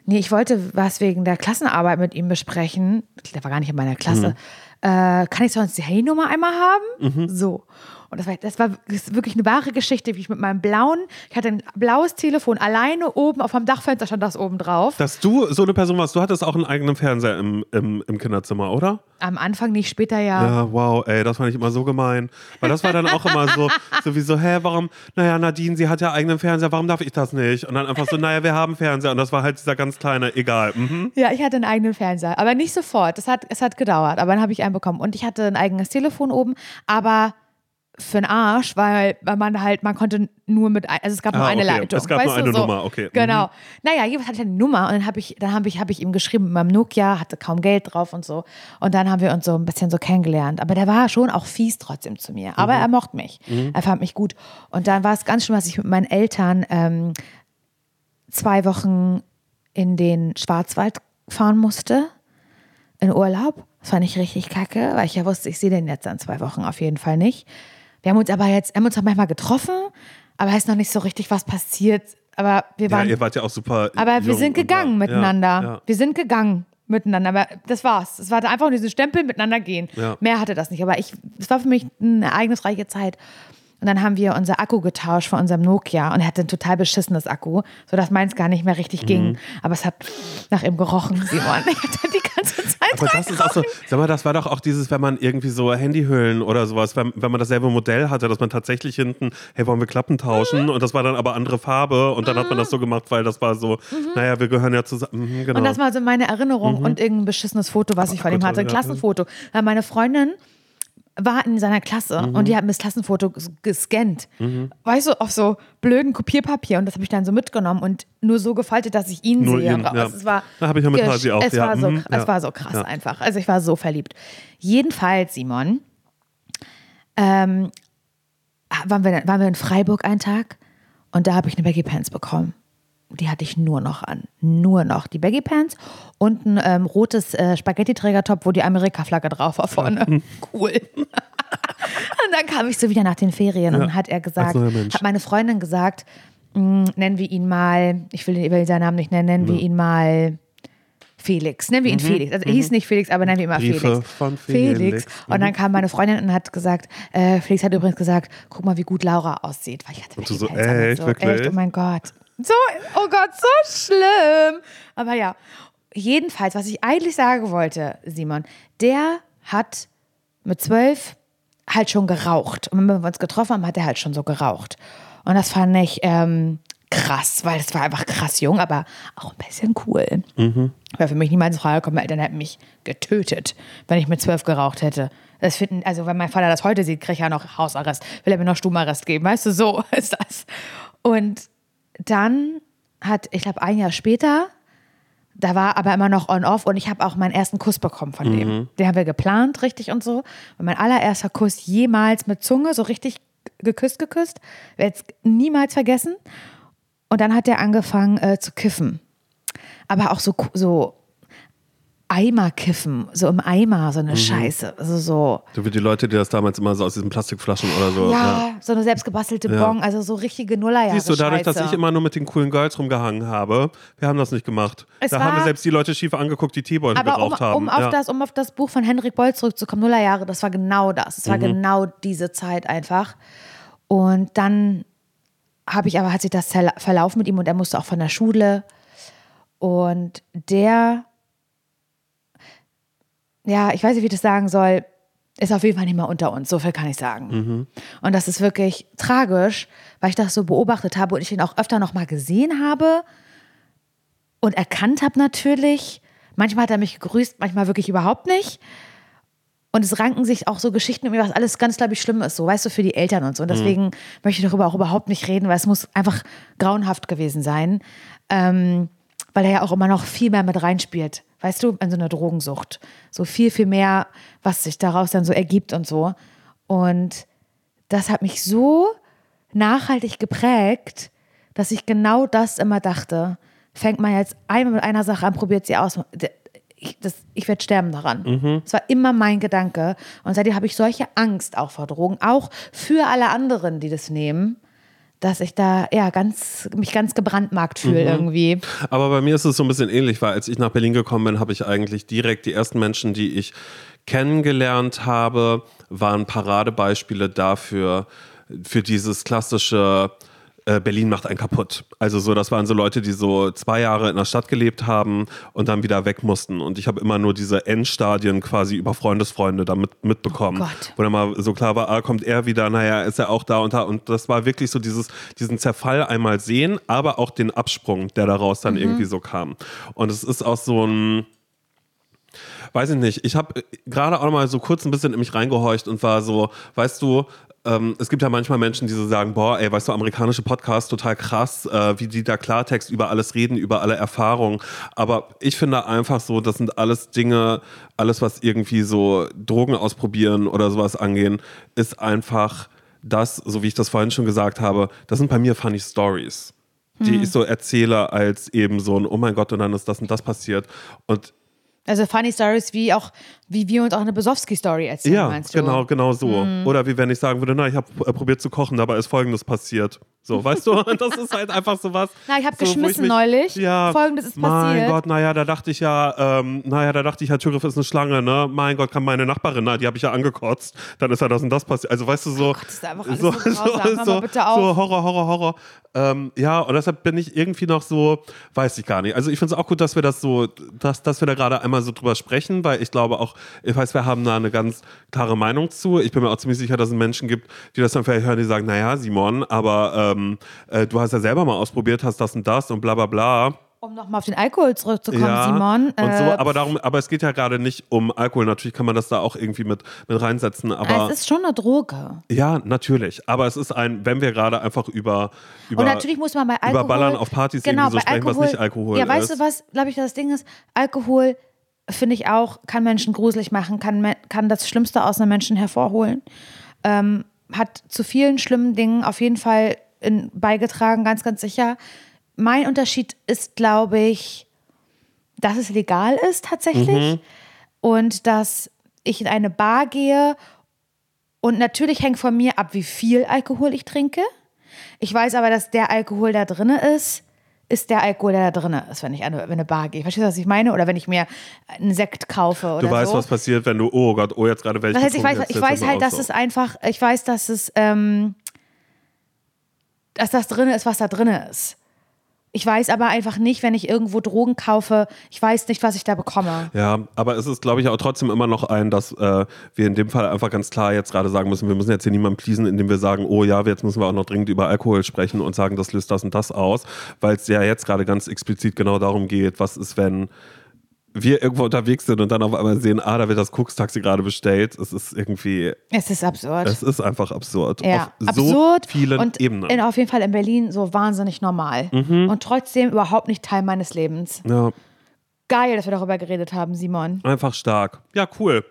nee, ich wollte was wegen der Klassenarbeit mit ihm besprechen. Der war gar nicht in meiner Klasse. äh, kann ich sonst die Handynummer einmal haben? So. Und das war, das war wirklich eine wahre Geschichte, wie ich mit meinem blauen, ich hatte ein blaues Telefon alleine oben auf dem Dachfenster stand das oben drauf. Dass du so eine Person warst, du hattest auch einen eigenen Fernseher im, im, im Kinderzimmer, oder? Am Anfang nicht, später ja. Ja, wow, ey, das fand ich immer so gemein. Weil das war dann auch immer so, sowieso, hä, warum, naja, Nadine, sie hat ja eigenen Fernseher, warum darf ich das nicht? Und dann einfach so, naja, wir haben Fernseher. Und das war halt dieser ganz kleine, egal. Mhm. Ja, ich hatte einen eigenen Fernseher, aber nicht sofort. Das hat, es hat gedauert, aber dann habe ich einen bekommen. Und ich hatte ein eigenes Telefon oben, aber für den Arsch, weil, weil man halt, man konnte nur mit, also es gab nur Ah, eine okay. Leitung. Es gab weißt nur eine so. Nummer, okay. Mhm. Genau. Naja, jeweils hatte ich eine Nummer und dann habe ich, dann habe ich, habe ich ihm geschrieben mit meinem Nokia, hatte kaum Geld drauf und so. Und dann haben wir uns so ein bisschen so kennengelernt. Aber der war schon auch fies trotzdem zu mir. Mhm. Aber er mochte mich. Er fand mich gut. Und dann war es ganz schön, dass ich mit meinen Eltern ähm, zwei Wochen in den Schwarzwald fahren musste, in Urlaub. Das fand ich richtig kacke, weil ich ja wusste, ich sehe den jetzt in zwei Wochen auf jeden Fall nicht. Wir haben uns aber jetzt, haben uns auch manchmal getroffen, aber ist noch nicht so richtig was passiert. Aber wir Ja, waren, ihr wart ja auch super. aber wir sind gegangen war- miteinander. Ja, ja. Wir sind gegangen miteinander. Aber das war's. Es war einfach nur diesen Stempel miteinander gehen. Ja. Mehr hatte das nicht. Aber ich, es war für mich eine ereignisreiche Zeit. Und dann haben wir unser Akku getauscht von unserem Nokia und er hatte ein total beschissenes Akku, sodass meins gar nicht mehr richtig Mhm. ging. Aber es hat nach ihm gerochen, Simon. Ich hatte die ganze Zeit Aber das ist auch so, sag mal, das war doch auch dieses, wenn man irgendwie so Handyhüllen oder sowas, wenn, wenn man dasselbe Modell hatte, dass man tatsächlich hinten, hey, wollen wir Klappen tauschen? Und das war dann aber andere Farbe und dann hat man das so gemacht, weil das war so, naja, wir gehören ja zusammen. Mhm, genau. Und das war so meine Erinnerung und irgendein beschissenes Foto, was ich von ihm hatte. Ein. Klassenfoto. Weil meine Freundin war in seiner Klasse Mhm. und die hat mir das Klassenfoto ges- gescannt. Weißt du, auf so blöden Kopierpapier. Und das habe ich dann so mitgenommen und nur so gefaltet, dass ich ihn Nur sehe. ihn, ja. Es war, Da habe ich ja mit Hasi auch, Es, ja, war, so, mhm, es war so krass Ja. einfach. Also ich war so verliebt. Jedenfalls, Simon, ähm, waren, wir, waren wir in Freiburg einen Tag und da habe ich eine Baggy Pants bekommen. Die hatte ich nur noch an. Nur noch. Die Baggy Pants und ein ähm, rotes äh, Spaghetti-Trägertop, wo die Amerika-Flagge drauf war vorne. Cool. und dann kam ich so wieder nach den Ferien und Ja, dann hat er gesagt, hat meine Freundin gesagt, mh, nennen wir ihn mal, ich will, will seinen Namen nicht nennen, nennen wir ihn mal Felix. Nennen wir ihn Felix. Also er hieß nicht Felix, aber nennen wir ihn mal Mhm. Briefe Felix. von Felix. Und dann kam meine Freundin und hat gesagt, äh, Felix hat übrigens gesagt, guck mal, wie gut Laura aussieht. Weil ich hatte Und du so, und echt, wirklich? Echt, oh mein Gott. So, oh Gott, so schlimm. Aber ja, jedenfalls, was ich eigentlich sagen wollte, Simon, der hat mit zwölf halt schon geraucht. Und wenn wir uns getroffen haben, hat er halt schon so geraucht. Und das fand ich ähm, krass, weil es war einfach krass jung, aber auch ein bisschen cool. Wäre für mich niemals in Frage gekommen, meine Eltern hätten mich getötet, wenn ich mit zwölf geraucht hätte. Das finden, also wenn mein Vater das heute sieht, kriege ich ja noch Hausarrest. Will er mir noch Stubenarrest geben, weißt du, so ist das. Und dann hat, ich glaube, ein Jahr später, da war aber immer noch on-off und ich habe auch meinen ersten Kuss bekommen von dem. Den haben wir geplant, richtig und so. Und mein allererster Kuss jemals mit Zunge, so richtig geküsst, geküsst. Werde jetzt niemals vergessen. Und dann hat er angefangen äh, zu kiffen. Aber auch so, so Eimer kiffen, so im Eimer, so eine Scheiße. Also so, So wie die Leute, die das damals immer so aus diesen Plastikflaschen oder so. ja, so eine selbstgebastelte Bon, also so richtige Nullerjahre. Siehst du, dadurch, dass Scheiße. ich immer nur mit den coolen Girls rumgehangen habe, wir haben das nicht gemacht. Es da haben wir selbst die Leute schief angeguckt, die Teebeutel Aber um, geraucht haben. um, auf ja. das, um auf das Buch von Henrik Boll zurückzukommen, Nullerjahre, das war genau das. Mhm. Es war genau diese Zeit einfach. Und dann habe ich aber, hat sich das verlaufen mit ihm und er musste auch von der Schule. Und der, ja, ich weiß nicht, wie ich das sagen soll, ist auf jeden Fall nicht mehr unter uns, so viel kann ich sagen. Mhm. Und das ist wirklich tragisch, weil ich das so beobachtet habe und ich ihn auch öfter noch mal gesehen habe und erkannt habe natürlich. Manchmal hat er mich gegrüßt, manchmal wirklich überhaupt nicht. Und es ranken sich auch so Geschichten um mir, was alles ganz, glaube ich, schlimm ist, so, weißt du, für die Eltern und so. Und deswegen möchte ich darüber auch überhaupt nicht reden, weil es muss einfach grauenhaft gewesen sein. Ähm, weil er ja auch immer noch viel mehr mit reinspielt, weißt du, in so einer Drogensucht. So viel, viel mehr, was sich daraus dann so ergibt und so. Und das hat mich so nachhaltig geprägt, dass ich genau das immer dachte. Fängt man jetzt einmal mit einer Sache an, probiert sie aus. Ich, das- ich werde sterben daran. Das war immer mein Gedanke. Und seitdem habe ich solche Angst auch vor Drogen, auch für alle anderen, die das nehmen, dass ich da ja ganz, mich ganz gebrandmarkt fühle irgendwie. Aber bei mir ist es so ein bisschen ähnlich, weil als ich nach Berlin gekommen bin, habe ich eigentlich direkt die ersten Menschen, die ich kennengelernt habe, waren Paradebeispiele dafür, für dieses klassische äh, Berlin macht einen kaputt. Also so, das waren so Leute, die so zwei Jahre in der Stadt gelebt haben und dann wieder weg mussten. Und ich habe immer nur diese Endstadien quasi über Freundesfreunde damit mitbekommen. Oh Gott. wo dann mal so klar war, ah, kommt er wieder, naja, ist er auch da und da. Und das war wirklich so dieses, diesen Zerfall einmal sehen, aber auch den Absprung, der daraus dann irgendwie so kam. Und es ist auch so ein, weiß ich nicht, ich habe gerade auch noch mal so kurz ein bisschen in mich reingehorcht und war so, weißt du, ähm, es gibt ja manchmal Menschen, die so sagen, boah, ey, weißt du, amerikanische Podcasts, total krass, äh, wie die da Klartext über alles reden, über alle Erfahrungen. Aber ich finde einfach so, das sind alles Dinge, alles, was irgendwie so Drogen ausprobieren oder sowas angehen, ist einfach das, so wie ich das vorhin schon gesagt habe, das sind bei mir funny Stories, die ich so erzähle als eben so ein, oh mein Gott, und dann ist das und das passiert. Und Also Funny Stories, wie auch, wie wir uns auch eine Besowski-Story erzählen, Ja, meinst du? genau, genau so. Oder wie wenn ich sagen würde, na, ich habe äh, probiert zu kochen, dabei ist Folgendes passiert. So, weißt du, das ist halt einfach so was. Na, ich hab so, geschmissen mich- neulich. Ja, Folgendes ist mein passiert. Gott, naja, da dachte ich ja, ähm, naja, da dachte ich, Herr Türgriff ist eine Schlange, ne? Mein Gott, kann meine Nachbarin, na, die habe ich ja angekotzt. Dann ist ja das und das passiert. Also, weißt du, so. Gott, ist einfach alles so, bitte auf. so Horror, Horror, Horror. Ähm, ja, und deshalb bin ich irgendwie noch so, weiß ich gar nicht. Also ich finde es auch gut, dass wir das so, dass, dass wir da gerade einmal so drüber sprechen, weil ich glaube auch, ich weiß, wir haben da eine ganz klare Meinung zu. Ich bin mir auch ziemlich sicher, dass es Menschen gibt, die das dann vielleicht hören, die sagen, naja, Simon, aber ähm, äh, du hast ja selber mal ausprobiert, hast das und das und bla bla bla. Um nochmal auf den Alkohol zurückzukommen, Ja, Simon. und so, äh, aber darum, aber es geht ja gerade nicht um Alkohol. Natürlich kann man das da auch irgendwie mit, mit reinsetzen, aber es ist schon eine Droge. ja, natürlich. Aber es ist ein, wenn wir gerade einfach über, über Und natürlich muss man bei Alkohol. Ballern auf Partys genau, irgendwie so sprechen, was nicht Alkohol Ja, weißt ist. du was, glaube ich, das Ding ist, Alkohol, finde ich auch, kann Menschen gruselig machen, kann, kann das Schlimmste aus einem Menschen hervorholen. Ähm, hat zu vielen schlimmen Dingen auf jeden Fall in, beigetragen, ganz, ganz sicher. Mein Unterschied ist, glaube ich, dass es legal ist tatsächlich Mhm. und dass ich in eine Bar gehe und natürlich hängt von mir ab, wie viel Alkohol ich trinke. Ich weiß aber, dass der Alkohol, der drin ist, ist der Alkohol, der da drin ist, wenn ich an eine, in eine Bar gehe. Verstehst du, was ich meine? Oder wenn ich mir einen Sekt kaufe oder Du weißt, so. was passiert, wenn du, oh Gott, oh, jetzt gerade ich Das heißt, ich weiß, jetzt- ich jetzt weiß halt, dass so. es einfach, ich weiß, dass es, ähm, dass das drin ist, was da drin ist. Ich weiß aber einfach nicht, wenn ich irgendwo Drogen kaufe, ich weiß nicht, was ich da bekomme. Ja, aber es ist, glaube ich, auch trotzdem immer noch ein, dass äh, wir in dem Fall einfach ganz klar jetzt gerade sagen müssen, wir müssen jetzt hier niemanden pleasen, indem wir sagen, oh ja, jetzt müssen wir auch noch dringend über Alkohol sprechen und sagen, das löst das und das aus, weil es ja jetzt gerade ganz explizit genau darum geht, was ist, wenn wir irgendwo unterwegs sind und dann auf einmal sehen, ah, da wird das Koks-Taxi gerade bestellt. Es ist irgendwie, Es ist absurd. es ist einfach absurd. ja, auf so absurd vielen und Ebenen. In, auf jeden Fall in Berlin so wahnsinnig normal. Mhm. Und trotzdem überhaupt nicht Teil meines Lebens. ja, Geil, dass wir darüber geredet haben, Simon. einfach stark. Ja, cool.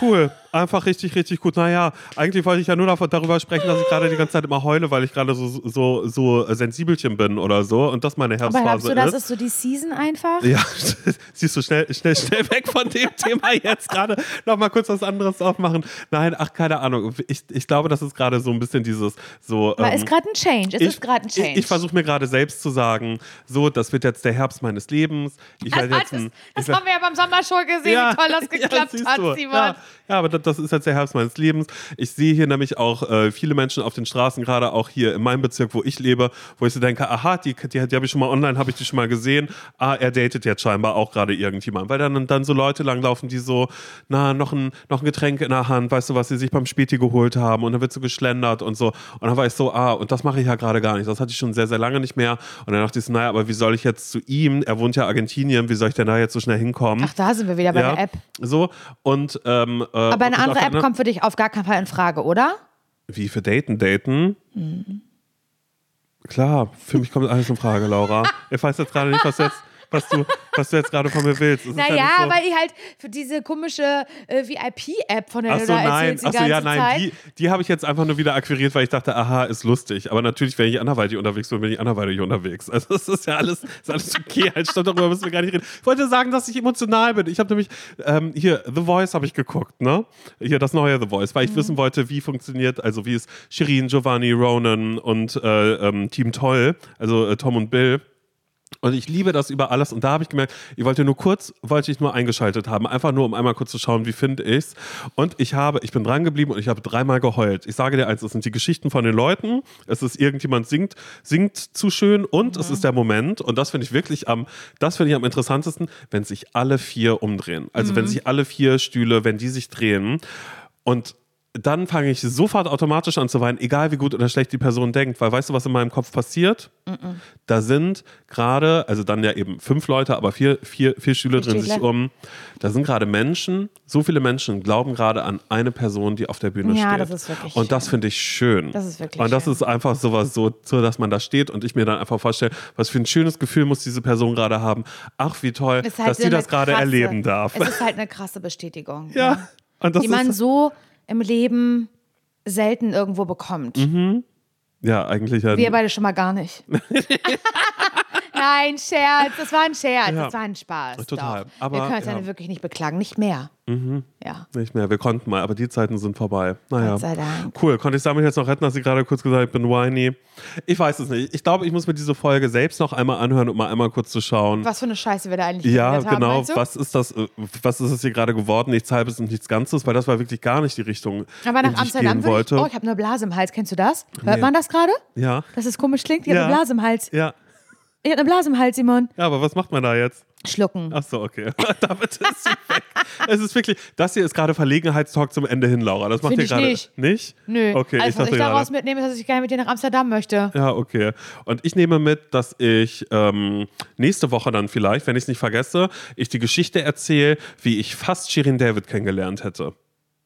Cool, einfach richtig, richtig gut. Naja, eigentlich wollte ich ja nur darüber sprechen, dass ich gerade die ganze Zeit immer heule, weil ich gerade so, so, so sensibelchen bin oder so und das meine Aber Herbstphase glaubst du, das ist. ist so die Season einfach? Ja, siehst du, schnell, schnell, schnell weg von dem Thema jetzt gerade. Nochmal kurz was anderes aufmachen. Nein, ach, keine Ahnung. Ich, ich glaube, das ist gerade so ein bisschen dieses so. Aber ähm, ist gerade ein Change. Es ist gerade ein Change. Ich, ich versuche mir gerade selbst zu sagen, so, das wird jetzt der Herbst meines Lebens. Ich das, werde jetzt das, ein, das ich werd- haben wir ja beim Sommershow gesehen, wie toll das geklappt siehst hat. Simon. Ja, ja, aber das, das ist jetzt der Herbst meines Lebens. Ich sehe hier nämlich auch äh, viele Menschen auf den Straßen, gerade auch hier in meinem Bezirk, wo ich lebe, wo ich so denke, aha, die, die, die habe ich schon mal online, habe ich die schon mal gesehen. Ah, er datet jetzt scheinbar auch gerade irgendjemand. Weil dann, dann so Leute langlaufen, die so, na, noch ein, noch ein Getränk in der Hand, weißt du, was sie sich beim Späti geholt haben und dann wird so geschlendert und so. Und dann war ich so, ah, und das mache ich ja gerade gar nicht. Das hatte ich schon sehr, sehr lange nicht mehr. Und dann dachte ich so, naja, aber wie soll ich jetzt zu ihm, er wohnt ja in Argentinien, wie soll ich denn da jetzt so schnell hinkommen? Ach, da sind wir wieder bei ja, der App. So, und. Ähm, äh, Aber eine andere der App anderen- kommt für dich auf gar keinen Fall in Frage, oder? Wie für Daten, Daten? Mhm. Klar, für mich kommt alles in Frage, Laura. Ich weiß jetzt gerade nicht, was jetzt, was du, was du jetzt gerade von mir willst. Ist Naja, ja so, weil ich halt für diese komische äh, VIP-App, von der Ach so, nein, ach so, ja, nein, Zeit. die, die habe ich jetzt einfach nur wieder akquiriert, weil ich dachte, aha, ist lustig. Aber natürlich, wenn ich anderweitig unterwegs bin, bin ich anderweitig unterwegs. Also das ist ja alles, ist alles okay. Halt, stopp, darüber müssen wir gar nicht reden. Ich wollte sagen, dass ich emotional bin. Ich habe nämlich, ähm, hier, The Voice habe ich geguckt, ne? Hier, das neue The Voice, weil ich Mhm. wissen wollte, wie funktioniert, also wie ist Shirin, Giovanni, Ronan und äh, ähm, Team Toll, also äh, Tom und Bill, Und ich liebe das über alles. Und da habe ich gemerkt, ich wollte nur kurz, wollte ich nur eingeschaltet haben. Einfach nur, um einmal kurz zu schauen, wie finde ich's. Und ich habe, ich bin dran geblieben und ich habe dreimal geheult. Ich sage dir eins, es sind die Geschichten von den Leuten. Es ist irgendjemand singt, singt zu schön und es ist der Moment. Und das finde ich wirklich am, das finde ich am interessantesten, wenn sich alle vier umdrehen. Also wenn sich alle vier Stühle, wenn die sich drehen. Und dann fange ich sofort automatisch an zu weinen, egal wie gut oder schlecht die Person denkt, weil weißt du, was in meinem Kopf passiert? Da sind gerade, also dann ja eben fünf Leute, aber vier, vier, vier Stühle drehen sich um. Da sind gerade Menschen, so viele Menschen glauben gerade an eine Person, die auf der Bühne Ja, steht. das ist wirklich Und das finde ich schön. Das ist wirklich Und das schön. ist einfach sowas so, so, dass man da steht und ich mir dann einfach vorstelle, was für ein schönes Gefühl muss diese Person gerade haben. Ach, wie toll, halt dass sie das gerade erleben darf. Es ist halt eine krasse Bestätigung. Ja. Und das Die man ist, so im Leben selten irgendwo bekommt. ja, eigentlich ja. Wir beide schon mal gar nicht. Nein, Scherz. Das war ein Scherz. Ja. Das war ein Spaß. Total. Doch. Aber, wir können uns ja. ja. wirklich nicht beklagen. Nicht mehr. Ja. Nicht mehr, wir konnten mal, aber die Zeiten sind vorbei. Naja. Gott sei Dank. Cool, konnte ich damit jetzt noch retten, dass sie gerade kurz gesagt hat, ich bin whiny. Ich weiß es nicht. Ich glaube, ich muss mir diese Folge selbst noch einmal anhören, um mal einmal kurz zu schauen. Was für eine Scheiße wir da eigentlich ja, haben, genau. meinst du? Was ist das? äh, Was ist es hier gerade geworden? Nichts Halbes und nichts Ganzes, weil das war wirklich gar nicht die Richtung, Aber nach die ich Amsterdam gehen würde ich, wollte. oh, ich habe eine Blase im Hals. Kennst du das? Hört Nee. man das gerade? ja, Dass es komisch klingt? Ich Ja. habe eine Blase im Hals. ja, Ich habe eine Blase im Hals, Simon. ja, aber was macht man da jetzt? Schlucken. Ach so, okay. Damit ist sie weg. Es ist wirklich, das hier ist gerade Verlegenheitstalk zum Ende hin, Laura. Das macht Find ihr ich gerade nicht. nicht? Nö. Okay, also, ich was ich daraus gerade. mitnehme, ist, dass ich gerne mit dir nach Amsterdam möchte. Ja, okay. Und ich nehme mit, dass ich ähm, nächste Woche dann vielleicht, wenn ich es nicht vergesse, ich die Geschichte erzähle, wie ich fast Shirin David kennengelernt hätte.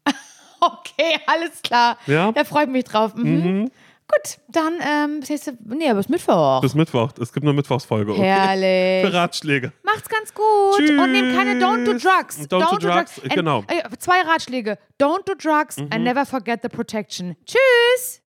Okay, alles klar. Ja? Da freue ich mich drauf. Mhm. Gut, dann ähm, bis nächste, nee, bis Mittwoch. Bis Mittwoch. Es gibt eine Mittwochsfolge. Okay. Herrlich. Für Ratschläge. Macht's ganz gut. Tschüss. Und nehmt keine Don't do drugs. Don't do drugs, And, genau. äh, zwei Ratschläge. Don't do drugs and never forget the protection. Tschüss.